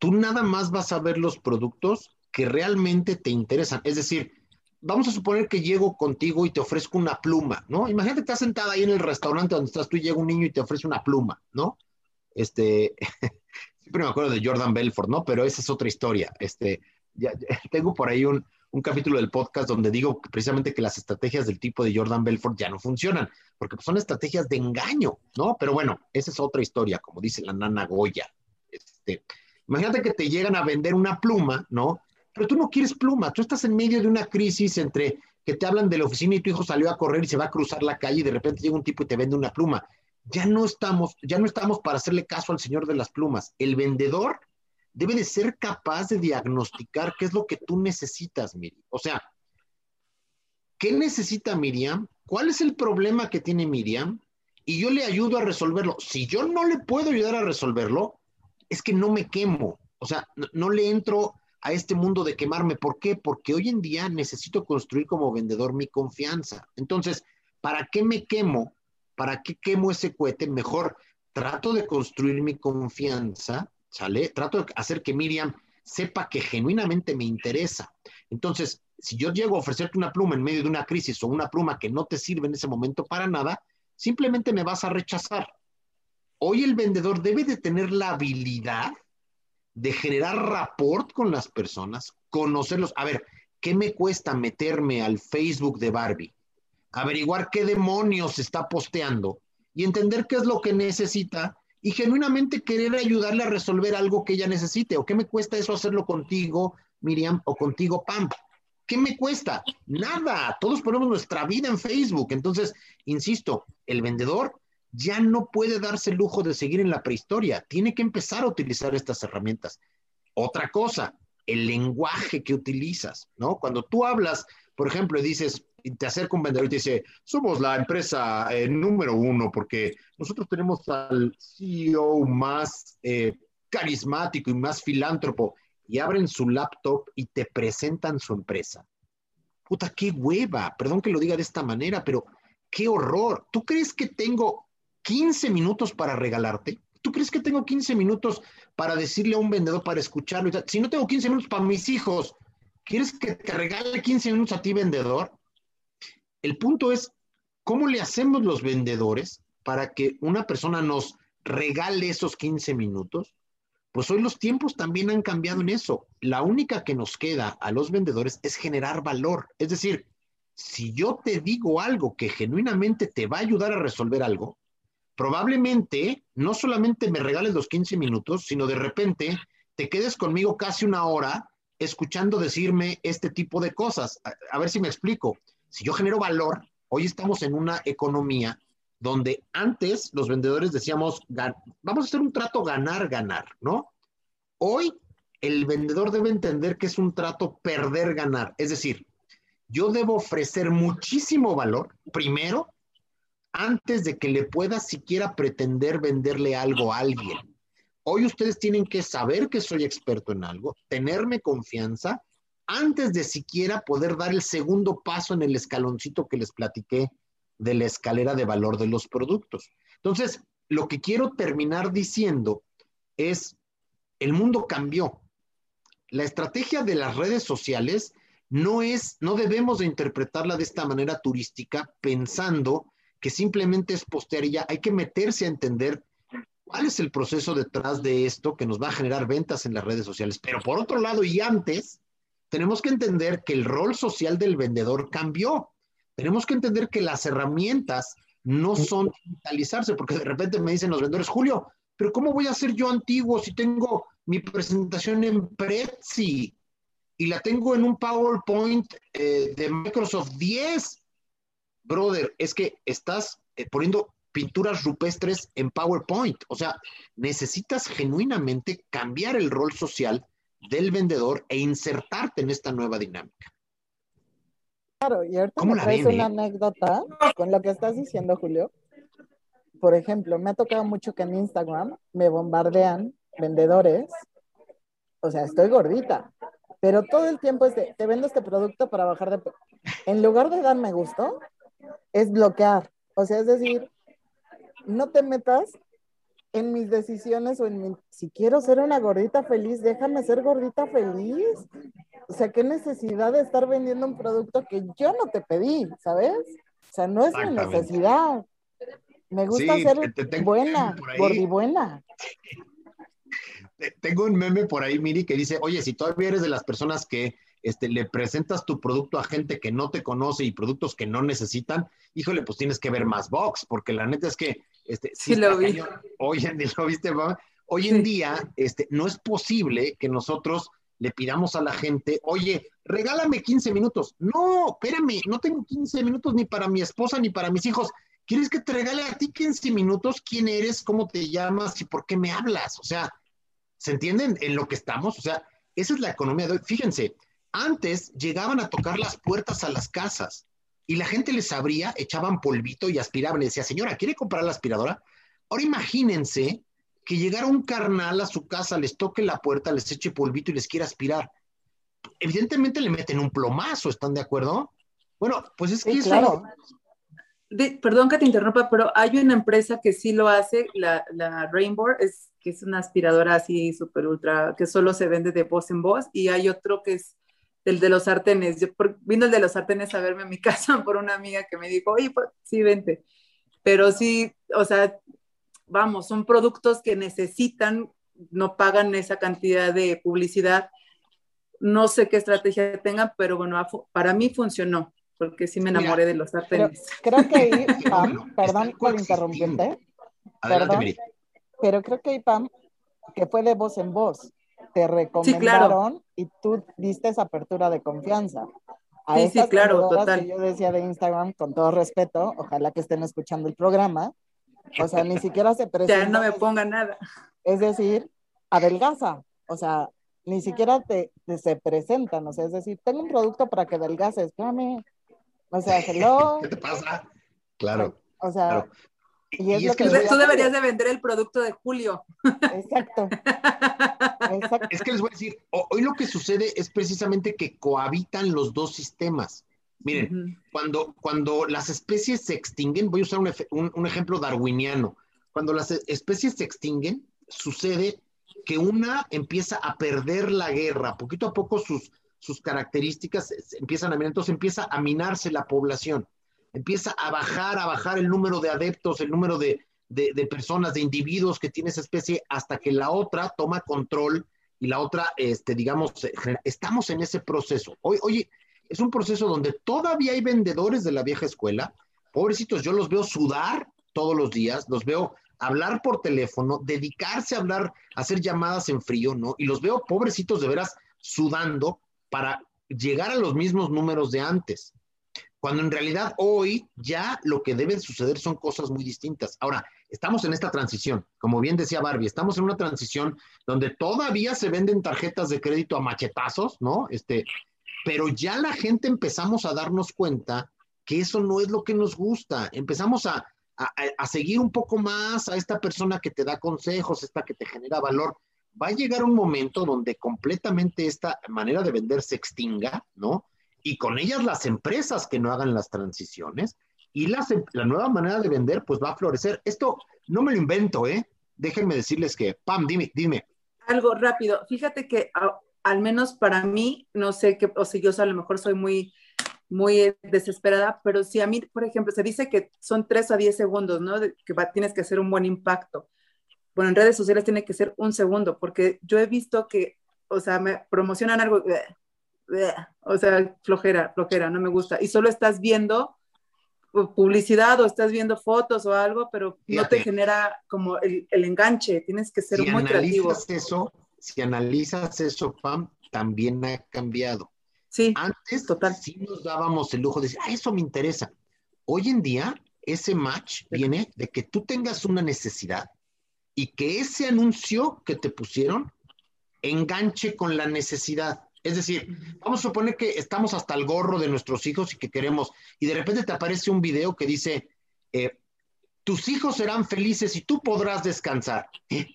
tú nada más vas a ver los productos que realmente te interesan. Es decir, vamos a suponer que llego contigo y te ofrezco una pluma, ¿no? Imagínate estás sentada ahí en el restaurante donde estás tú y llega un niño y te ofrece una pluma, ¿no? Este, siempre me acuerdo de Jordan Belfort, ¿no? Pero esa es otra historia. Este, ya, tengo por ahí un, un, capítulo del podcast donde digo precisamente que las estrategias del tipo de Jordan Belfort ya no funcionan, porque son estrategias de engaño, ¿no? Pero bueno, esa es otra historia, como dice la nana Goya. Este, Imagínate que te llegan a vender una pluma, ¿no? Pero tú no quieres pluma, tú estás en medio de una crisis entre que te hablan de la oficina y tu hijo salió a correr y se va a cruzar la calle y de repente llega un tipo y te vende una pluma. Ya no estamos, ya no estamos para hacerle caso al señor de las plumas. El vendedor debe de ser capaz de diagnosticar qué es lo que tú necesitas, Miriam. O sea, ¿qué necesita Miriam? ¿Cuál es el problema que tiene Miriam? Y yo le ayudo a resolverlo. Si yo no le puedo ayudar a resolverlo, es que no me quemo, o sea, no, le entro a este mundo de quemarme. ¿Por qué? Porque hoy en día necesito construir como vendedor mi confianza. Entonces, ¿para qué me quemo? ¿Para qué quemo ese cohete? Mejor trato de construir mi confianza, ¿sale? Trato de hacer que Miriam sepa que genuinamente me interesa. Entonces, si yo llego a ofrecerte una pluma en medio de una crisis o una pluma que no te sirve en ese momento para nada, simplemente me vas a rechazar. Hoy el vendedor debe de tener la habilidad de generar rapport con las personas, conocerlos. A ver, ¿qué me cuesta meterme al Facebook de Barbie? Averiguar qué demonios está posteando y entender qué es lo que necesita y genuinamente querer ayudarle a resolver algo que ella necesite. ¿O qué me cuesta eso hacerlo contigo, Miriam, o contigo, Pam? ¿Qué me cuesta? Nada. Todos ponemos nuestra vida en Facebook. Entonces, insisto, el vendedor ya no puede darse el lujo de seguir en la prehistoria, tiene que empezar a utilizar estas herramientas. Otra cosa, el lenguaje que utilizas, ¿no? Cuando tú hablas, por ejemplo, y dices, te acerca un vendedor y te dice, somos la empresa eh, número uno porque nosotros tenemos al CEO más eh, carismático y más filántropo, y abren su laptop y te presentan su empresa. Puta, qué hueva, perdón que lo diga de esta manera, pero qué horror. ¿Tú crees que tengo 15 minutos para regalarte. ¿Tú crees que tengo 15 minutos para decirle a un vendedor, para escucharlo? Si no tengo 15 minutos para mis hijos, ¿quieres que te regale 15 minutos a ti, vendedor? El punto es, ¿cómo le hacemos los vendedores para que una persona nos regale esos 15 minutos? Pues hoy los tiempos también han cambiado en eso. La única que nos queda a los vendedores es generar valor. Es decir, si yo te digo algo que genuinamente te va a ayudar a resolver algo, probablemente no solamente me regales los 15 minutos, sino de repente te quedes conmigo casi una hora escuchando decirme este tipo de cosas. A, ver si me explico. Si yo genero valor, hoy estamos en una economía donde antes los vendedores decíamos, vamos a hacer un trato ganar-ganar, ¿no? Hoy el vendedor debe entender que es un trato perder-ganar. Es decir, yo debo ofrecer muchísimo valor, primero, antes de que le pueda siquiera pretender venderle algo a alguien. Hoy ustedes tienen que saber que soy experto en algo, tenerme confianza, antes de siquiera poder dar el segundo paso en el escaloncito que les platiqué de la escalera de valor de los productos. Entonces, lo que quiero terminar diciendo es, el mundo cambió. La estrategia de las redes sociales no es, no debemos de interpretarla de esta manera turística pensando que simplemente es postear y ya hay que meterse a entender cuál es el proceso detrás de esto que nos va a generar ventas en las redes sociales. Pero por otro lado y antes, tenemos que entender que el rol social del vendedor cambió. Tenemos que entender que las herramientas no son digitalizarse, porque de repente me dicen los vendedores, Julio, pero ¿cómo voy a ser yo antiguo si tengo mi presentación en Prezi y la tengo en un PowerPoint eh, de Microsoft 10? Brother, es que estás eh, poniendo pinturas rupestres en PowerPoint. O sea, necesitas genuinamente cambiar el rol social del vendedor e insertarte en esta nueva dinámica. Claro, y ahorita me traes una anécdota con lo que estás diciendo, Julio. Por ejemplo, me ha tocado mucho que en Instagram me bombardean vendedores. O sea, estoy gordita, pero todo el tiempo es de, te vendo este producto para bajar de... En lugar de dar me gusto, es bloquear. O sea, es decir, no te metas en mis decisiones o en mi, si quiero ser una gordita feliz, déjame ser gordita feliz. O sea, qué necesidad de estar vendiendo un producto que yo no te pedí, ¿sabes? O sea, no es mi necesidad. Me gusta ser buena, gordibuena. Tengo un meme por ahí, Miri, que dice, oye, si todavía eres de las personas que este, le presentas tu producto a gente que no te conoce y productos que no necesitan, híjole, pues tienes que ver más box, porque la neta es que... Este, sí, lo vi. Hoy en, ¿lo viste, Hoy en día este, no es posible que nosotros le pidamos a la gente, oye, regálame 15 minutos. No, espérame, no tengo 15 minutos ni para mi esposa ni para mis hijos. ¿Quieres que te regale a ti 15 minutos? ¿Quién eres? ¿Cómo te llamas? ¿Y por qué me hablas? O sea, ¿se entienden en lo que estamos? O sea, esa es la economía de hoy. Fíjense, antes llegaban a tocar las puertas a las casas y la gente les abría, echaban polvito y aspiraban y decía, señora, ¿quiere comprar la aspiradora? Ahora imagínense que llegara un carnal a su casa, les toque la puerta, les eche polvito y les quiera aspirar. Evidentemente le meten un plomazo, ¿están de acuerdo? Bueno, pues es que eso... perdón que te interrumpa, pero hay una empresa que sí lo hace, la, Rainbow, es, que es una aspiradora así súper ultra, que solo se vende de voz en voz, y hay otro que es el de los sartenes. Yo vino el de los sartenes a verme a mi casa por una amiga que me dijo, oye, pues, sí, vente. Pero sí, o sea, vamos, son productos que necesitan, no pagan esa cantidad de publicidad. No sé qué estrategia tengan, pero bueno, para mí funcionó, porque sí me enamoré de los sartenes. creo que ahí, Pam, perdón por interrumpirte, perdón, pero creo que ahí, Pam, que fue de voz en voz te recomendaron y tú diste esa apertura de confianza. A sí, sí, claro, total. Que yo decía de Instagram, con todo respeto, ojalá que estén escuchando el programa, o sea, ni siquiera se presentan. Ya no me ponga nada. Es decir, adelgaza, o sea, ni siquiera te, se presentan, o sea, es decir, tengo un producto para que adelgaces, espérame, o sea, hello. ¿Qué te pasa? Claro. O sea, y, es, que, tú deberías de vender el producto de Julio. Exacto. Es que les voy a decir, hoy lo que sucede es precisamente que cohabitan los dos sistemas. Miren, cuando, cuando las especies se extinguen, voy a usar un, un, ejemplo darwiniano, cuando las especies se extinguen, sucede que una empieza a perder la guerra, poquito a poco sus, sus características empiezan a minar, entonces empieza a minarse la población empieza a bajar, a bajar el número de adeptos, el número de, personas, de individuos que tiene esa especie, hasta que la otra toma control y la otra, este, digamos, estamos en ese proceso. Hoy, oye, es un proceso donde todavía hay vendedores de la vieja escuela, pobrecitos, yo los veo sudar todos los días, los veo hablar por teléfono, dedicarse a hablar, hacer llamadas en frío, ¿no? Y los veo pobrecitos de veras sudando para llegar a los mismos números de antes cuando en realidad hoy ya lo que debe suceder son cosas muy distintas. Ahora, estamos en esta transición, como bien decía Barbie, estamos en una transición donde todavía se venden tarjetas de crédito a machetazos, ¿no? Este, pero ya la gente empezamos a darnos cuenta que eso no es lo que nos gusta. Empezamos a, a, a seguir un poco más a esta persona que te da consejos, esta que te genera valor. va a llegar un momento donde completamente esta manera de vender se extinga, ¿no? Y con ellas las empresas que no hagan las transiciones y las, em, la nueva manera de vender pues va a florecer. Esto no me lo invento, ¿eh? Déjenme decirles que, Pam, dime, dime. Algo rápido. Fíjate que al menos para mí, no sé qué, o sea, yo a lo mejor soy muy muy desesperada, pero si a mí, por ejemplo, se dice que son 3 a 10 segundos, ¿no? que tienes que hacer un buen impacto. Bueno, en redes sociales tiene que ser un segundo, porque yo he visto que, o sea, me promocionan algo, o sea, flojera, flojera, no me gusta. Y solo estás viendo publicidad o estás viendo fotos o algo, pero no te genera como el, enganche, tienes que ser muy creativo. Eso, si analizas eso, Pam, también ha cambiado. Sí, Antes total. sí nos dábamos el lujo de decir, ah, eso me interesa. Hoy en día, ese match viene de que tú tengas una necesidad y que ese anuncio que te pusieron enganche con la necesidad. Es decir, vamos a suponer que estamos hasta el gorro de nuestros hijos y que queremos, y de repente te aparece un video que dice, eh, tus hijos serán felices y tú podrás descansar. ¿Eh?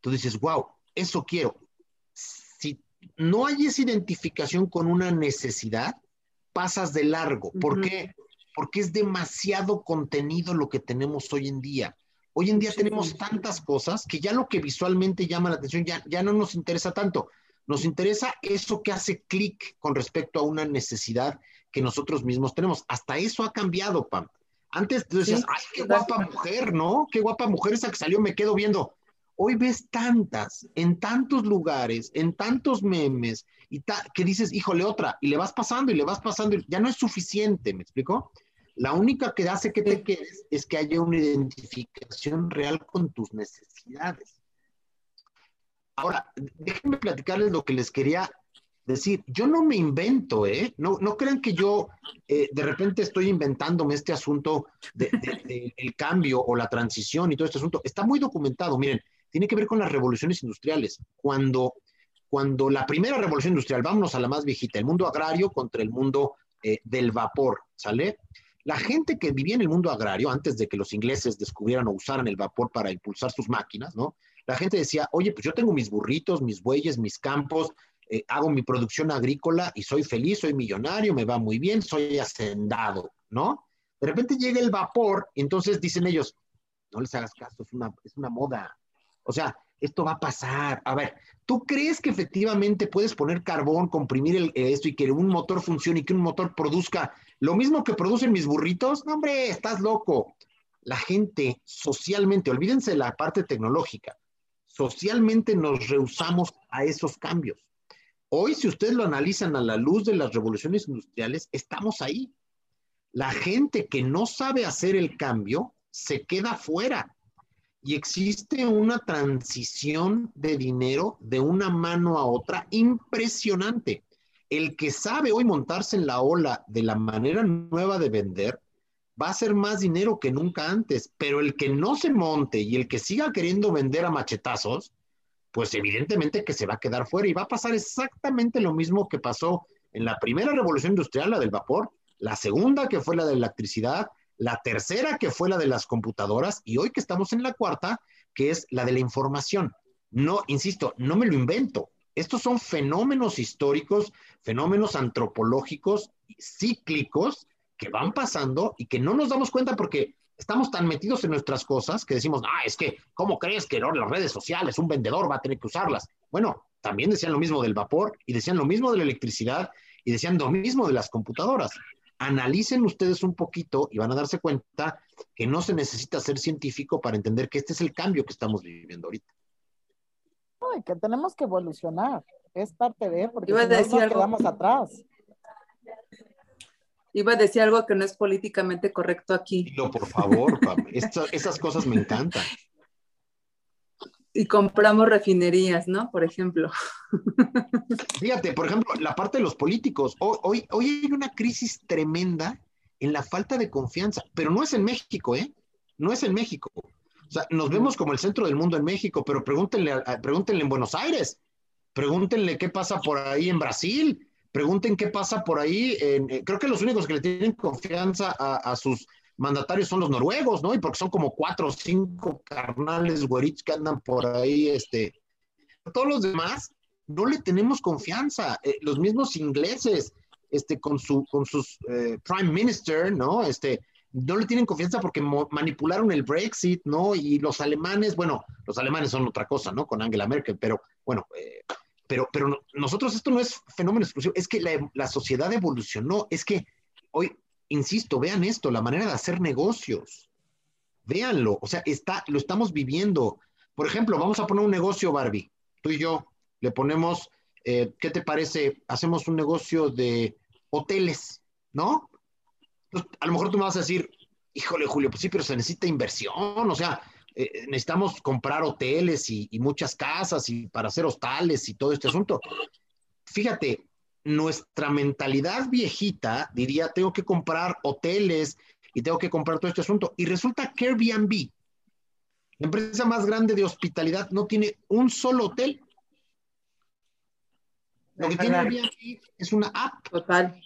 Tú dices, wow, eso quiero no hay esa identificación con una necesidad, pasas de largo. ¿Por qué? Porque es demasiado contenido lo que tenemos hoy en día. Hoy en día tenemos tantas cosas que ya lo que visualmente llama la atención ya, ya no nos interesa tanto. Nos interesa eso que hace clic con respecto a una necesidad que nosotros mismos tenemos. Hasta eso ha cambiado, Pam. Antes tú decías, ay, qué guapa mujer, ¿no? Qué guapa mujer esa que salió, me quedo viendo. Hoy ves tantas, en tantos lugares, en tantos memes, y que dices, híjole, otra, y le vas pasando y le vas pasando, y ya no es suficiente, ¿me explico? La única que hace que te quedes es que haya una identificación real con tus necesidades. Ahora, déjenme platicarles lo que les quería decir. Yo no me invento, ¿eh? No, no crean que yo eh, de repente estoy inventándome este asunto del de, cambio o la transición y todo este asunto. Está muy documentado. Miren, tiene que ver con las revoluciones industriales. Cuando, cuando la primera revolución industrial, vámonos a la más viejita, el mundo agrario contra el mundo eh, del vapor, ¿sale? La gente que vivía en el mundo agrario, antes de que los ingleses descubrieran o usaran el vapor para impulsar sus máquinas, ¿no? La gente decía, oye, pues yo tengo mis burritos, mis bueyes, mis campos, eh, hago mi producción agrícola y soy feliz, soy millonario, me va muy bien, soy hacendado, ¿no? De repente llega el vapor y entonces dicen ellos, no les hagas caso, es una, es una moda, o sea, esto va a pasar. A ver, ¿tú crees que efectivamente puedes poner carbón, comprimir esto y que un motor funcione y que un motor produzca lo mismo que producen mis burritos? No, hombre, estás loco. La gente socialmente, olvídense de la parte tecnológica, socialmente nos rehusamos a esos cambios. Hoy, si ustedes lo analizan a la luz de las revoluciones industriales, estamos ahí. La gente que no sabe hacer el cambio se queda fuera y existe una transición de dinero de una mano a otra impresionante. El que sabe hoy montarse en la ola de la manera nueva de vender va a hacer más dinero que nunca antes, pero el que no se monte y el que siga queriendo vender a machetazos, pues evidentemente que se va a quedar fuera y va a pasar exactamente lo mismo que pasó en la primera revolución industrial, la del vapor, la segunda que fue la de la electricidad, la tercera que fue la de las computadoras y hoy que estamos en la cuarta, que es la de la información. No, insisto, no me lo invento. Estos son fenómenos históricos, fenómenos antropológicos, cíclicos, que van pasando y que no nos damos cuenta porque estamos tan metidos en nuestras cosas que decimos, ah, es que, ¿cómo crees que las redes sociales, un vendedor va a tener que usarlas? Bueno, también decían lo mismo del vapor y decían lo mismo de la electricidad y decían lo mismo de las computadoras analicen ustedes un poquito y van a darse cuenta que no se necesita ser científico para entender que este es el cambio que estamos viviendo ahorita. Ay, que tenemos que evolucionar, es parte de, porque si no nos quedamos atrás. Iba a decir algo que no es políticamente correcto aquí. No, por favor, esas cosas me encantan y compramos refinerías, ¿no? Por ejemplo. Fíjate, por ejemplo, la parte de los políticos. Hoy, hoy, hay una crisis tremenda en la falta de confianza, pero no es en México, ¿eh? No es en México. O sea, nos vemos como el centro del mundo en México, pero pregúntenle, pregúntenle en Buenos Aires, pregúntenle qué pasa por ahí en Brasil, pregunten qué pasa por ahí. Eh, creo que los únicos que le tienen confianza a, a sus mandatarios son los noruegos, ¿no? Y porque son como cuatro o cinco carnales güeritos que andan por ahí, este, todos los demás no le tenemos confianza. Eh, los mismos ingleses, este, con, su, con sus eh, prime minister, ¿no? Este, no le tienen confianza porque manipularon el Brexit, ¿no? Y los alemanes, bueno, los alemanes son otra cosa, ¿no? Con Angela Merkel, pero bueno, eh, pero, pero nosotros esto no es fenómeno exclusivo, es que la, sociedad evolucionó, es que hoy, insisto, vean esto, la manera de hacer negocios, véanlo, o sea, está, lo estamos viviendo. Por ejemplo, vamos a poner un negocio, Barbie, tú y yo, le ponemos, eh, ¿qué te parece? Hacemos un negocio de hoteles, ¿no? a lo mejor tú me vas a decir, híjole, Julio, pues sí, pero se necesita inversión, o sea, eh, necesitamos comprar hoteles y, muchas casas y para hacer hostales y todo este asunto. Fíjate, nuestra mentalidad viejita diría, tengo que comprar hoteles y tengo que comprar todo este asunto. Y resulta que Airbnb, la empresa más grande de hospitalidad, no tiene un solo hotel. Lo que tiene Airbnb es una app. Total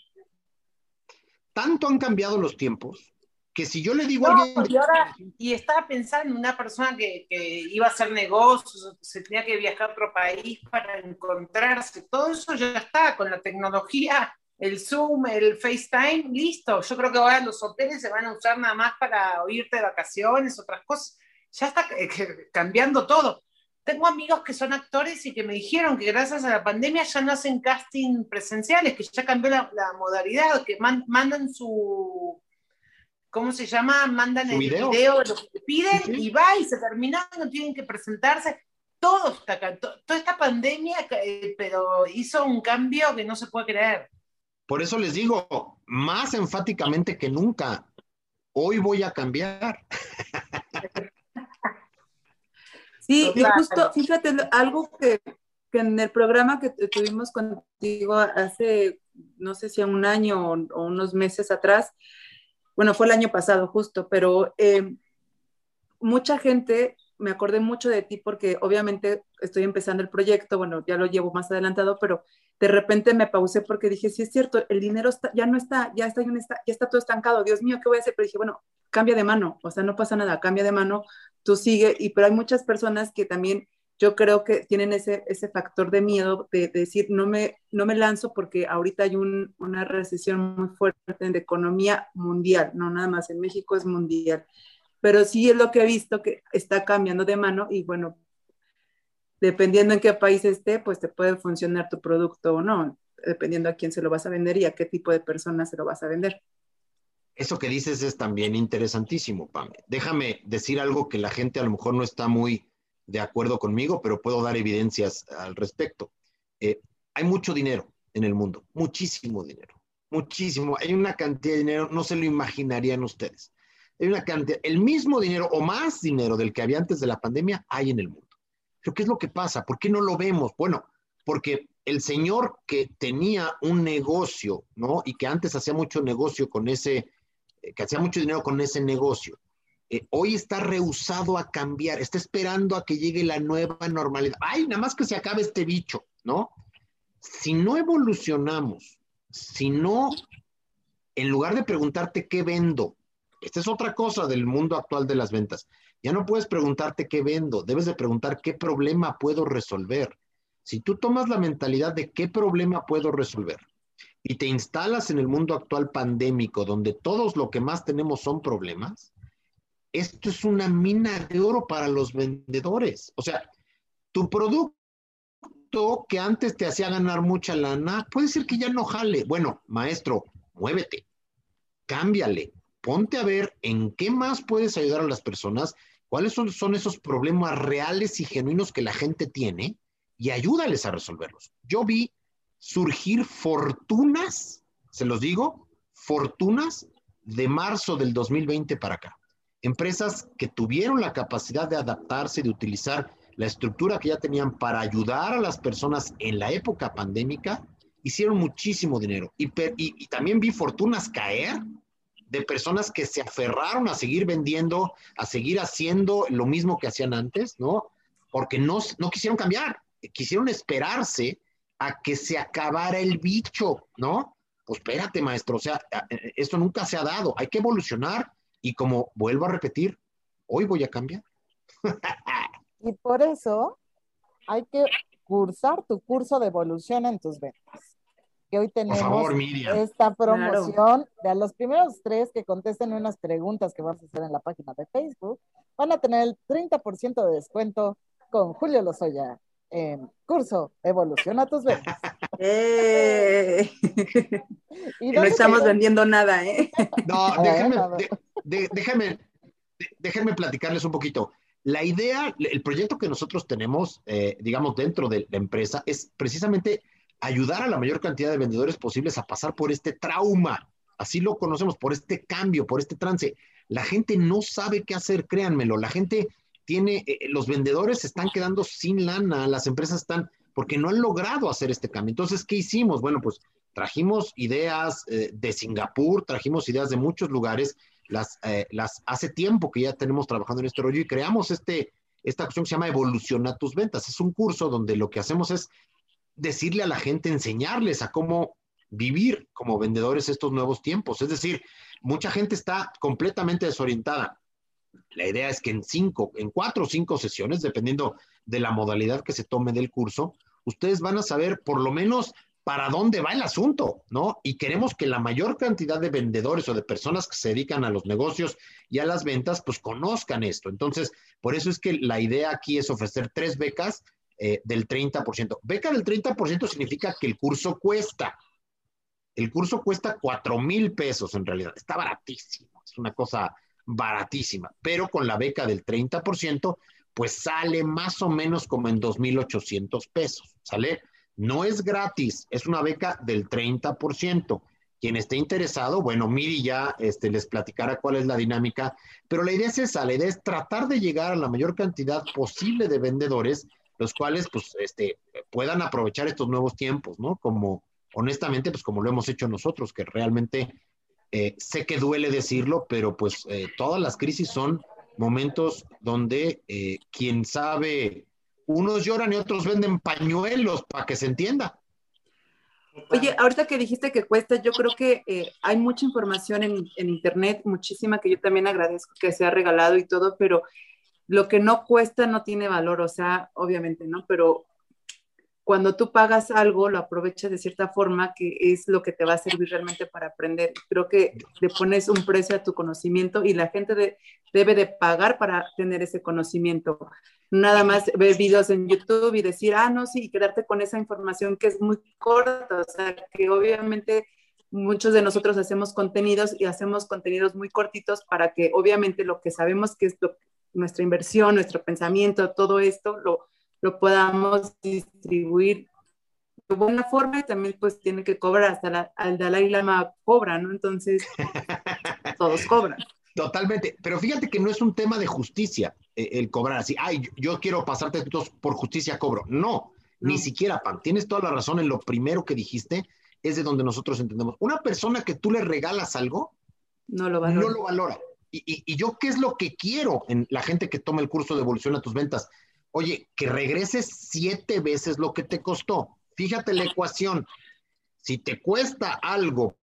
tanto han cambiado los tiempos que si yo le digo a alguien... Y, ahora, y estaba pensando en una persona que, iba a hacer negocios, se tenía que viajar a otro país para encontrarse, todo eso ya está con la tecnología, el Zoom, el FaceTime, listo. Yo creo que ahora los hoteles se van a usar nada más para oírte de vacaciones, otras cosas. Ya está eh, cambiando todo. Tengo amigos que son actores y que me dijeron que gracias a la pandemia ya no hacen casting presenciales, que ya cambió la, modalidad, que mandan su, ¿cómo se llama? Mandan el video, de lo que piden y va y se termina, no tienen que presentarse. Todo está acá, toda esta pandemia, eh, pero hizo un cambio que no se puede creer. Por eso les digo, más enfáticamente que nunca, hoy voy a cambiar. Sí, y justo, fíjate, algo que, en el programa que tuvimos contigo hace, no sé si un año o, unos meses atrás, bueno, fue el año pasado justo, pero eh, mucha gente, me acordé mucho de ti porque obviamente estoy empezando el proyecto, bueno, ya lo llevo más adelantado, pero de repente me pausé porque dije, sí es cierto, el dinero ya no está, ya está, ya está todo estancado, Dios mío, ¿qué voy a hacer? Pero dije, bueno, cambia de mano, o sea, no pasa nada, cambia de mano, tú sigue, y pero hay muchas personas que también yo creo que tienen ese, ese factor de miedo de, decir, no me, no me lanzo porque ahorita hay una recesión muy fuerte de economía mundial, no nada más en México es mundial, pero sí es lo que he visto que está cambiando de mano y bueno, dependiendo en qué país esté, pues te puede funcionar tu producto o no, dependiendo a quién se lo vas a vender y a qué tipo de personas se lo vas a vender. Eso que dices es también interesantísimo, Pam. Déjame decir algo que la gente a lo mejor no está muy de acuerdo conmigo, pero puedo dar evidencias al respecto. Eh, hay mucho dinero en el mundo, muchísimo dinero, muchísimo. Hay una cantidad de dinero, no se lo imaginarían ustedes. Hay una cantidad, el mismo dinero o más dinero del que había antes de la pandemia hay en el mundo. Pero ¿qué es lo que pasa? ¿Por qué no lo vemos? Bueno, porque el señor que tenía un negocio, ¿no? Y que antes hacía mucho negocio con ese eh, que hacía mucho dinero con ese negocio, eh, hoy está rehusado a cambiar, está esperando a que llegue la nueva normalidad. Ay, nada más que se acabe este bicho, ¿no? Si no evolucionamos, si no, en lugar de preguntarte qué vendo, esta es otra cosa del mundo actual de las ventas, ya no puedes preguntarte qué vendo, debes de preguntar qué problema puedo resolver. Si tú tomas la mentalidad de qué problema puedo resolver, y te instalas en el mundo actual pandémico, donde todos lo que más tenemos son problemas, esto es una mina de oro para los vendedores. O sea, tu producto que antes te hacía ganar mucha lana, puede ser que ya no jale. Bueno, maestro, muévete, cámbiale, ponte a ver en qué más puedes ayudar a las personas, cuáles son, son esos problemas reales y genuinos que la gente tiene y ayúdales a resolverlos. Yo vi surgir fortunas, se los digo, fortunas de marzo del 2020 para acá. Empresas que tuvieron la capacidad de adaptarse, de utilizar la estructura que ya tenían para ayudar a las personas en la época pandémica, hicieron muchísimo dinero. Y, también vi fortunas caer de personas que se aferraron a seguir vendiendo, a seguir haciendo lo mismo que hacían antes, ¿no? Porque no, no quisieron cambiar, quisieron esperarse a que se acabara el bicho, ¿no? Pues espérate, maestro, o sea, eh, esto nunca se ha dado, hay que evolucionar y como vuelvo a repetir, hoy voy a cambiar. y por eso hay que cursar tu curso de evolución en tus ventas. Que hoy tenemos favor, esta promoción de a los primeros tres que contesten unas preguntas que vamos a hacer en la página de Facebook, van a tener el 30% de descuento con Julio Lozoya en curso Evoluciona tus ventas. ¡Eh! y no estamos vendiendo nada, ¿eh? No, déjenme, déjenme, déjenme platicarles un poquito. La idea, el proyecto que nosotros tenemos, eh, digamos, dentro de la empresa es precisamente ayudar a la mayor cantidad de vendedores posibles a pasar por este trauma. Así lo conocemos, por este cambio, por este trance. La gente no sabe qué hacer, créanmelo. La gente tiene, eh, los vendedores están quedando sin lana, las empresas están, porque no han logrado hacer este cambio. Entonces, ¿qué hicimos? Bueno, pues trajimos ideas eh, de Singapur, trajimos ideas de muchos lugares las, eh, las hace tiempo que ya tenemos trabajando en este rollo y creamos este, esta cuestión que se llama Evoluciona tus ventas. Es un curso donde lo que hacemos es decirle a la gente, enseñarles a cómo vivir como vendedores estos nuevos tiempos. Es decir, mucha gente está completamente desorientada. La idea es que en cinco, en cuatro o cinco sesiones, dependiendo de la modalidad que se tome del curso, ustedes van a saber por lo menos para dónde va el asunto, ¿no? Y queremos que la mayor cantidad de vendedores o de personas que se dedican a los negocios y a las ventas, pues conozcan esto. Entonces, por eso es que la idea aquí es ofrecer tres becas eh, del 30%. Beca del 30% significa que el curso cuesta. El curso cuesta cuatro mil pesos en realidad. Está baratísimo. Es una cosa baratísima. Pero con la beca del 30%, pues sale más o menos como en 2,800 pesos. ¿Sale? No es gratis, es una beca del 30%. Quien esté interesado, bueno, Miri ya este, les platicará cuál es la dinámica, pero la idea es esa, la idea es tratar de llegar a la mayor cantidad posible de vendedores, los cuales pues este, puedan aprovechar estos nuevos tiempos, ¿no? Como, honestamente, pues como lo hemos hecho nosotros, que realmente eh, sé que duele decirlo, pero pues eh, todas las crisis son momentos donde eh, quien sabe unos lloran y otros venden pañuelos para que se entienda. Oye, ahorita que dijiste que cuesta, yo creo que eh, hay mucha información en, en, internet, muchísima que yo también agradezco que sea regalado y todo, pero lo que no cuesta no tiene valor, o sea, obviamente, ¿no? Pero cuando tú pagas algo, lo aprovechas de cierta forma, que es lo que te va a servir realmente para aprender. Creo que le pones un precio a tu conocimiento y la gente debe de pagar para tener ese conocimiento. Nada más ver videos en YouTube y decir, ah, no, sí, y quedarte con esa información que es muy corta. O sea, que obviamente muchos de nosotros hacemos contenidos y hacemos contenidos muy cortitos para que obviamente lo que sabemos que es nuestra inversión, nuestro pensamiento, todo esto, lo lo podamos distribuir de buena forma y también pues tiene que cobrar, hasta la, al Dalai Lama cobra, ¿no? Entonces, todos cobran. Totalmente, pero fíjate que no es un tema de justicia eh, el cobrar así, ay, yo quiero pasarte por justicia cobro. No, ni siquiera, Pan, tienes toda la razón en lo primero que dijiste, es de donde nosotros entendemos. Una persona que tú le regalas algo, no lo valora. No lo valora. Y, y, y, yo, ¿qué es lo que quiero en la gente que toma el curso de evolución a tus ventas? Oye, que regreses siete veces lo que te costó. Fíjate la ecuación. Si te cuesta algo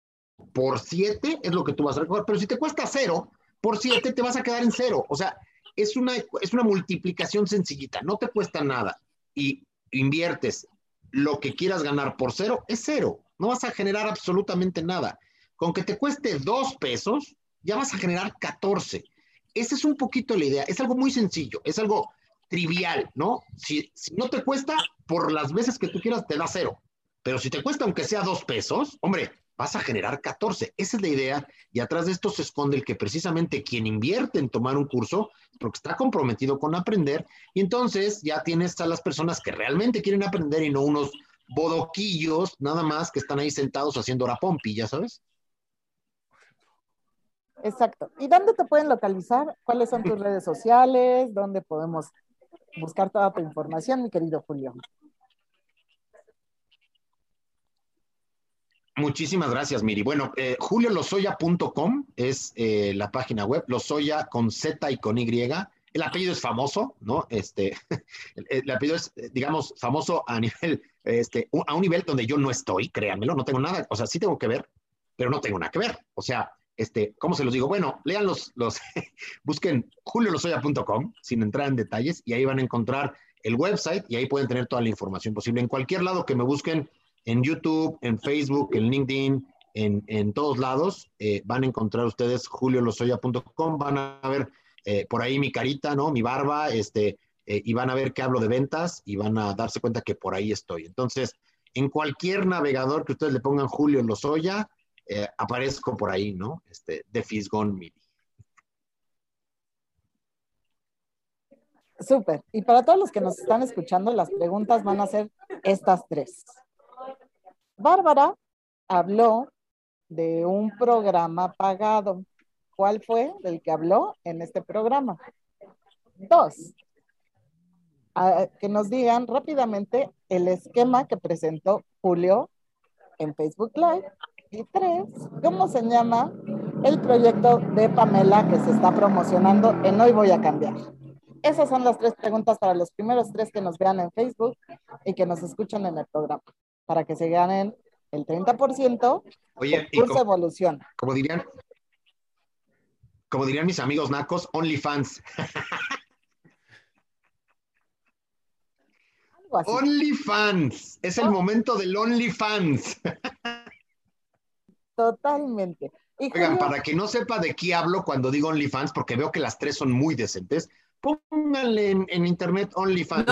por siete, es lo que tú vas a recoger, pero si te cuesta cero, por siete te vas a quedar en cero. O sea, es una, es una multiplicación sencillita, no te cuesta nada. Y inviertes lo que quieras ganar por cero, es cero. No vas a generar absolutamente nada. Con que te cueste dos pesos, ya vas a generar 14. Esa es un poquito la idea. Es algo muy sencillo. Es algo trivial, ¿no? Si, no te cuesta, por las veces que tú quieras, te da cero. Pero si te cuesta, aunque sea dos pesos, hombre, vas a generar 14. Esa es la idea. Y atrás de esto se esconde el que precisamente quien invierte en tomar un curso, porque está comprometido con aprender, y entonces ya tienes a las personas que realmente quieren aprender y no unos bodoquillos nada más que están ahí sentados haciendo la pompi, ya sabes. Exacto. ¿Y dónde te pueden localizar? ¿Cuáles son tus redes sociales? ¿Dónde podemos buscar toda tu información, mi querido Julio. Muchísimas gracias, Miri. Bueno, eh, es eh, la página web, Losoya con Z y con Y. El apellido es famoso, ¿no? Este, el, apellido es, digamos, famoso a nivel, este, a un nivel donde yo no estoy, créanmelo, no tengo nada, o sea, sí tengo que ver, pero no tengo nada que ver. O sea, este, ¿cómo se los digo? Bueno, lean los, los busquen juliolosoya.com sin entrar en detalles y ahí van a encontrar el website y ahí pueden tener toda la información posible. En cualquier lado que me busquen, en YouTube, en Facebook, en LinkedIn, en, todos lados, eh, van a encontrar ustedes juliolosoya.com, van a ver eh, por ahí mi carita, ¿no? Mi barba, este, eh, y van a ver que hablo de ventas y van a darse cuenta que por ahí estoy. Entonces, en cualquier navegador que ustedes le pongan Julio Lozoya, aparezco por ahí, ¿no? Este, de Fisgón Midi. Súper. Y para todos los que nos están escuchando, las preguntas van a ser estas tres. Bárbara habló de un programa pagado. ¿Cuál fue el que habló en este programa? Dos, que nos digan rápidamente el esquema que presentó Julio en Facebook Live. Y tres, ¿cómo se llama el proyecto de Pamela que se está promocionando en Hoy Voy a Cambiar? Esas son las tres preguntas para los primeros tres que nos vean en Facebook y que nos escuchen en el programa, para que se ganen el 30% Oye, y como, evolución. Como dirían, como dirían mis amigos nacos, OnlyFans. OnlyFans. Es el oh. momento del OnlyFans. Totalmente. Oigan, para que no sepa de qué hablo cuando digo OnlyFans, porque veo que las tres son muy decentes, pónganle en, internet OnlyFans.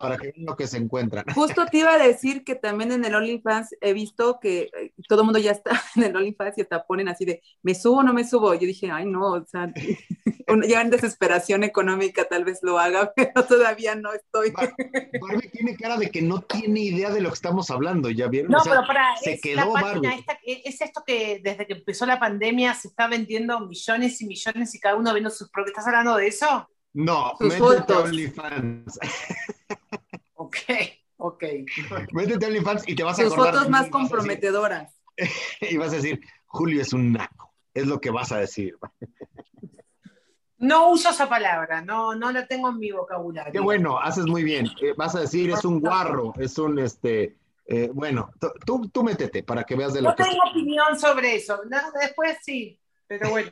Para que vean lo que se encuentran. Justo te iba a decir que también en el OnlyFans he visto que eh, todo el mundo ya está en el OnlyFans y hasta ponen así de, ¿me subo o no me subo? Yo dije, ay, no, o sea, ya en desesperación económica tal vez lo haga, pero todavía no estoy. Barbie tiene cara de que no tiene idea de lo que estamos hablando, ¿ya vieron? No, pero para, se quedó es esto que desde que empezó la pandemia se está vendiendo millones y millones y cada uno viendo sus propios. ¿Estás hablando de eso? No, métete a OnlyFans. ok, ok. Métete a OnlyFans y te vas a Sus fotos más comprometedoras. y vas a decir, Julio es un naco. Es lo que vas a decir. No uso esa palabra, no, no la tengo en mi vocabulario. Qué bueno, haces muy bien. Eh, vas a decir, es un guarro, es un, este, eh, bueno, tú, tú métete para que veas de lo no que... No tengo opinión sobre eso, después sí, pero bueno.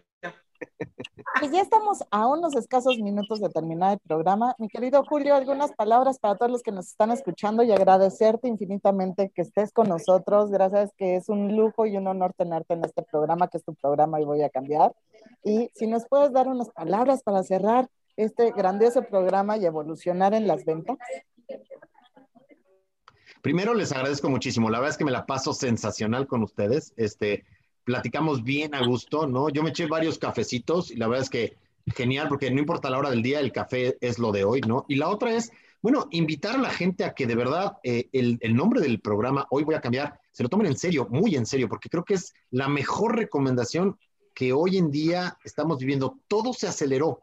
Pues ya estamos a unos escasos minutos de terminar el programa. Mi querido Julio, algunas palabras para todos los que nos están escuchando y agradecerte infinitamente que estés con nosotros. Gracias, que es un lujo y un honor tenerte en este programa, que es tu programa y voy a cambiar. Y si nos puedes dar unas palabras para cerrar este grandioso programa y evolucionar en las ventas. Primero les agradezco muchísimo. La verdad es que me la paso sensacional con ustedes. Este, platicamos bien a gusto, ¿no? Yo me eché varios cafecitos y la verdad es que genial, porque no importa la hora del día, el café es lo de hoy, ¿no? Y la otra es, bueno, invitar a la gente a que de verdad eh, el, el, nombre del programa, hoy voy a cambiar, se lo tomen en serio, muy en serio, porque creo que es la mejor recomendación que hoy en día estamos viviendo. Todo se aceleró.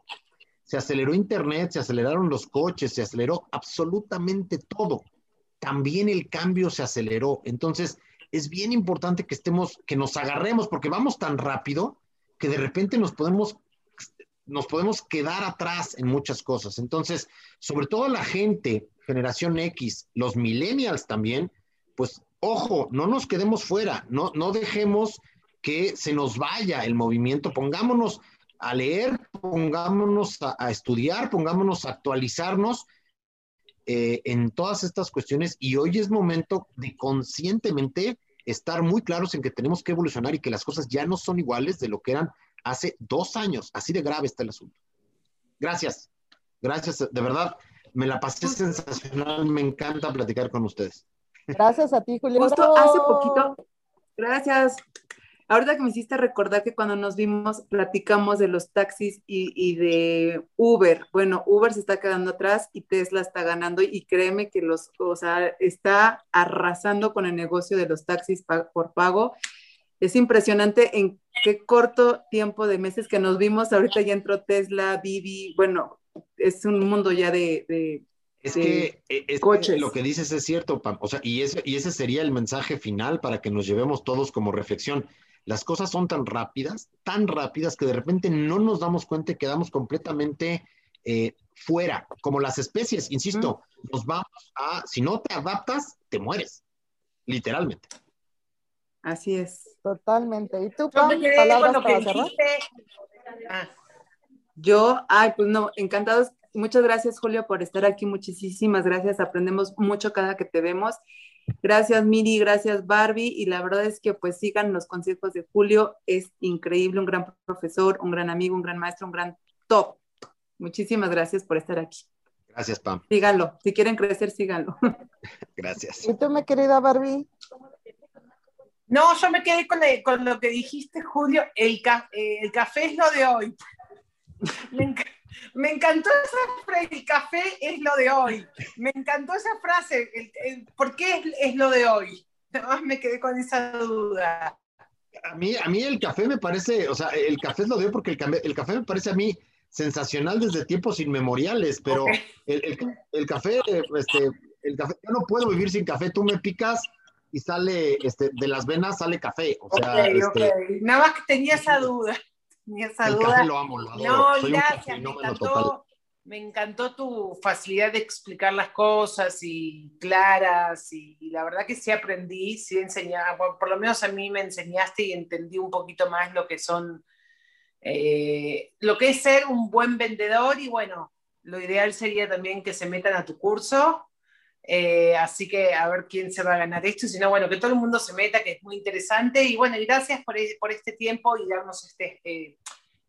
Se aceleró Internet, se aceleraron los coches, se aceleró absolutamente todo. También el cambio se aceleró. Entonces, es bien importante que estemos, que nos agarremos, porque vamos tan rápido que de repente nos podemos, nos podemos quedar atrás en muchas cosas. Entonces, sobre todo la gente, generación X, los millennials también, pues ojo, no nos quedemos fuera, no, no dejemos que se nos vaya el movimiento, pongámonos a leer, pongámonos a, estudiar, pongámonos a actualizarnos eh, en todas estas cuestiones y hoy es momento de conscientemente estar muy claros en que tenemos que evolucionar y que las cosas ya no son iguales de lo que eran hace dos años. Así de grave está el asunto. Gracias. Gracias. De verdad, me la pasé sensacional. Me encanta platicar con ustedes. Gracias a ti, Julio. Justo hace poquito. Gracias. Ahorita que me hiciste recordar que cuando nos vimos platicamos de los taxis y, de Uber. Bueno, Uber se está quedando atrás y Tesla está ganando y créeme que los, o sea, está arrasando con el negocio de los taxis por pago. Es impresionante en qué corto tiempo de meses que nos vimos. Ahorita ya entró Tesla, Bibi. Bueno, es un mundo ya de, es que, e, es que, lo que dices es cierto, Pam. O sea, y ese, y ese sería el mensaje final para que nos llevemos todos como reflexión las cosas son tan rápidas, tan rápidas que de repente no nos damos cuenta y quedamos completamente eh, fuera, como las especies, insisto, nos vamos a, si no te adaptas, te mueres, literalmente. Así es. Totalmente. ¿Y tú, Pam, palabras para cerrar? Ah. Yo, ay, pues no, encantados Muchas gracias, Julio, por estar aquí. Muchísimas gracias. Aprendemos mucho cada que te vemos. Gracias, Miri. Gracias, Barbie. Y la verdad es que pues sigan los consejos de Julio. Es increíble, un gran profesor, un gran amigo, un gran maestro, un gran top. Muchísimas gracias por estar aquí. Gracias, Pam. Síganlo. Si quieren crecer, síganlo. Gracias. ¿Y tú, mi querida Barbie? No, yo me quedé con, con lo que dijiste, Julio. El, eh, el café es lo de hoy. Me, encantó esa frase, el café es lo de hoy. Me encantó esa frase, ¿por qué es, es, lo de hoy? Además me quedé con esa duda. A mí, a mí el café me parece, o sea, el café es lo de hoy porque el, el café me parece a mí sensacional desde tiempos inmemoriales, pero el, el, café, este, el café, yo no puedo vivir sin café, tú me picas y sale, este, de las venas sale café, o sea, este, nada más que tenía esa duda, esa el duda. Café lo amo, lo adoro. No, gracias, me encantó, me encantó tu facilidad de explicar las cosas y claras, y, y la verdad que sí aprendí, sí enseñaba, por, por lo menos a mí me enseñaste y entendí un poquito más lo que son eh, lo que es ser un buen vendedor y bueno, lo ideal sería también que se metan a tu curso. Eh, así que a ver quién se va a ganar esto, si no, bueno, que todo el mundo se meta, que es muy interesante. Y bueno, gracias por, por este tiempo y darnos este, eh,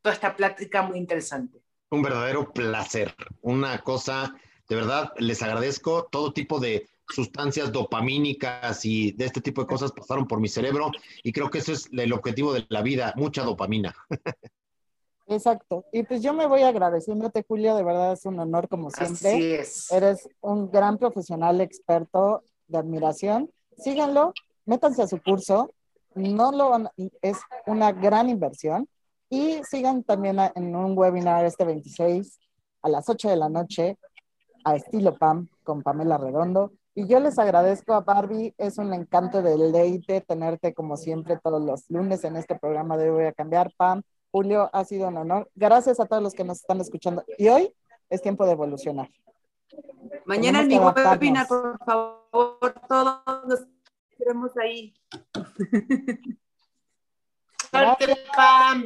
toda esta plática muy interesante. Un verdadero placer, una cosa, de verdad, les agradezco todo tipo de sustancias dopamínicas y de este tipo de cosas pasaron por mi cerebro y creo que eso es el objetivo de la vida, mucha dopamina. Exacto. Y pues yo me voy agradeciéndote, Julio, de verdad es un honor como siempre. Así es. Eres un gran profesional, experto de admiración. Síganlo, métanse a su curso. No lo van, es una gran inversión. Y sigan también en un webinar este 26 a las 8 de la noche a estilo PAM con Pamela Redondo. Y yo les agradezco a Barbie, es un encanto de leite tenerte como siempre todos los lunes en este programa de Voy a Cambiar. Pam, Julio, ha sido un honor. Gracias a todos los que nos están escuchando. Y hoy es tiempo de evolucionar. Mañana en mi webinar, por favor, todos nos queremos ahí. Gracias. Pam.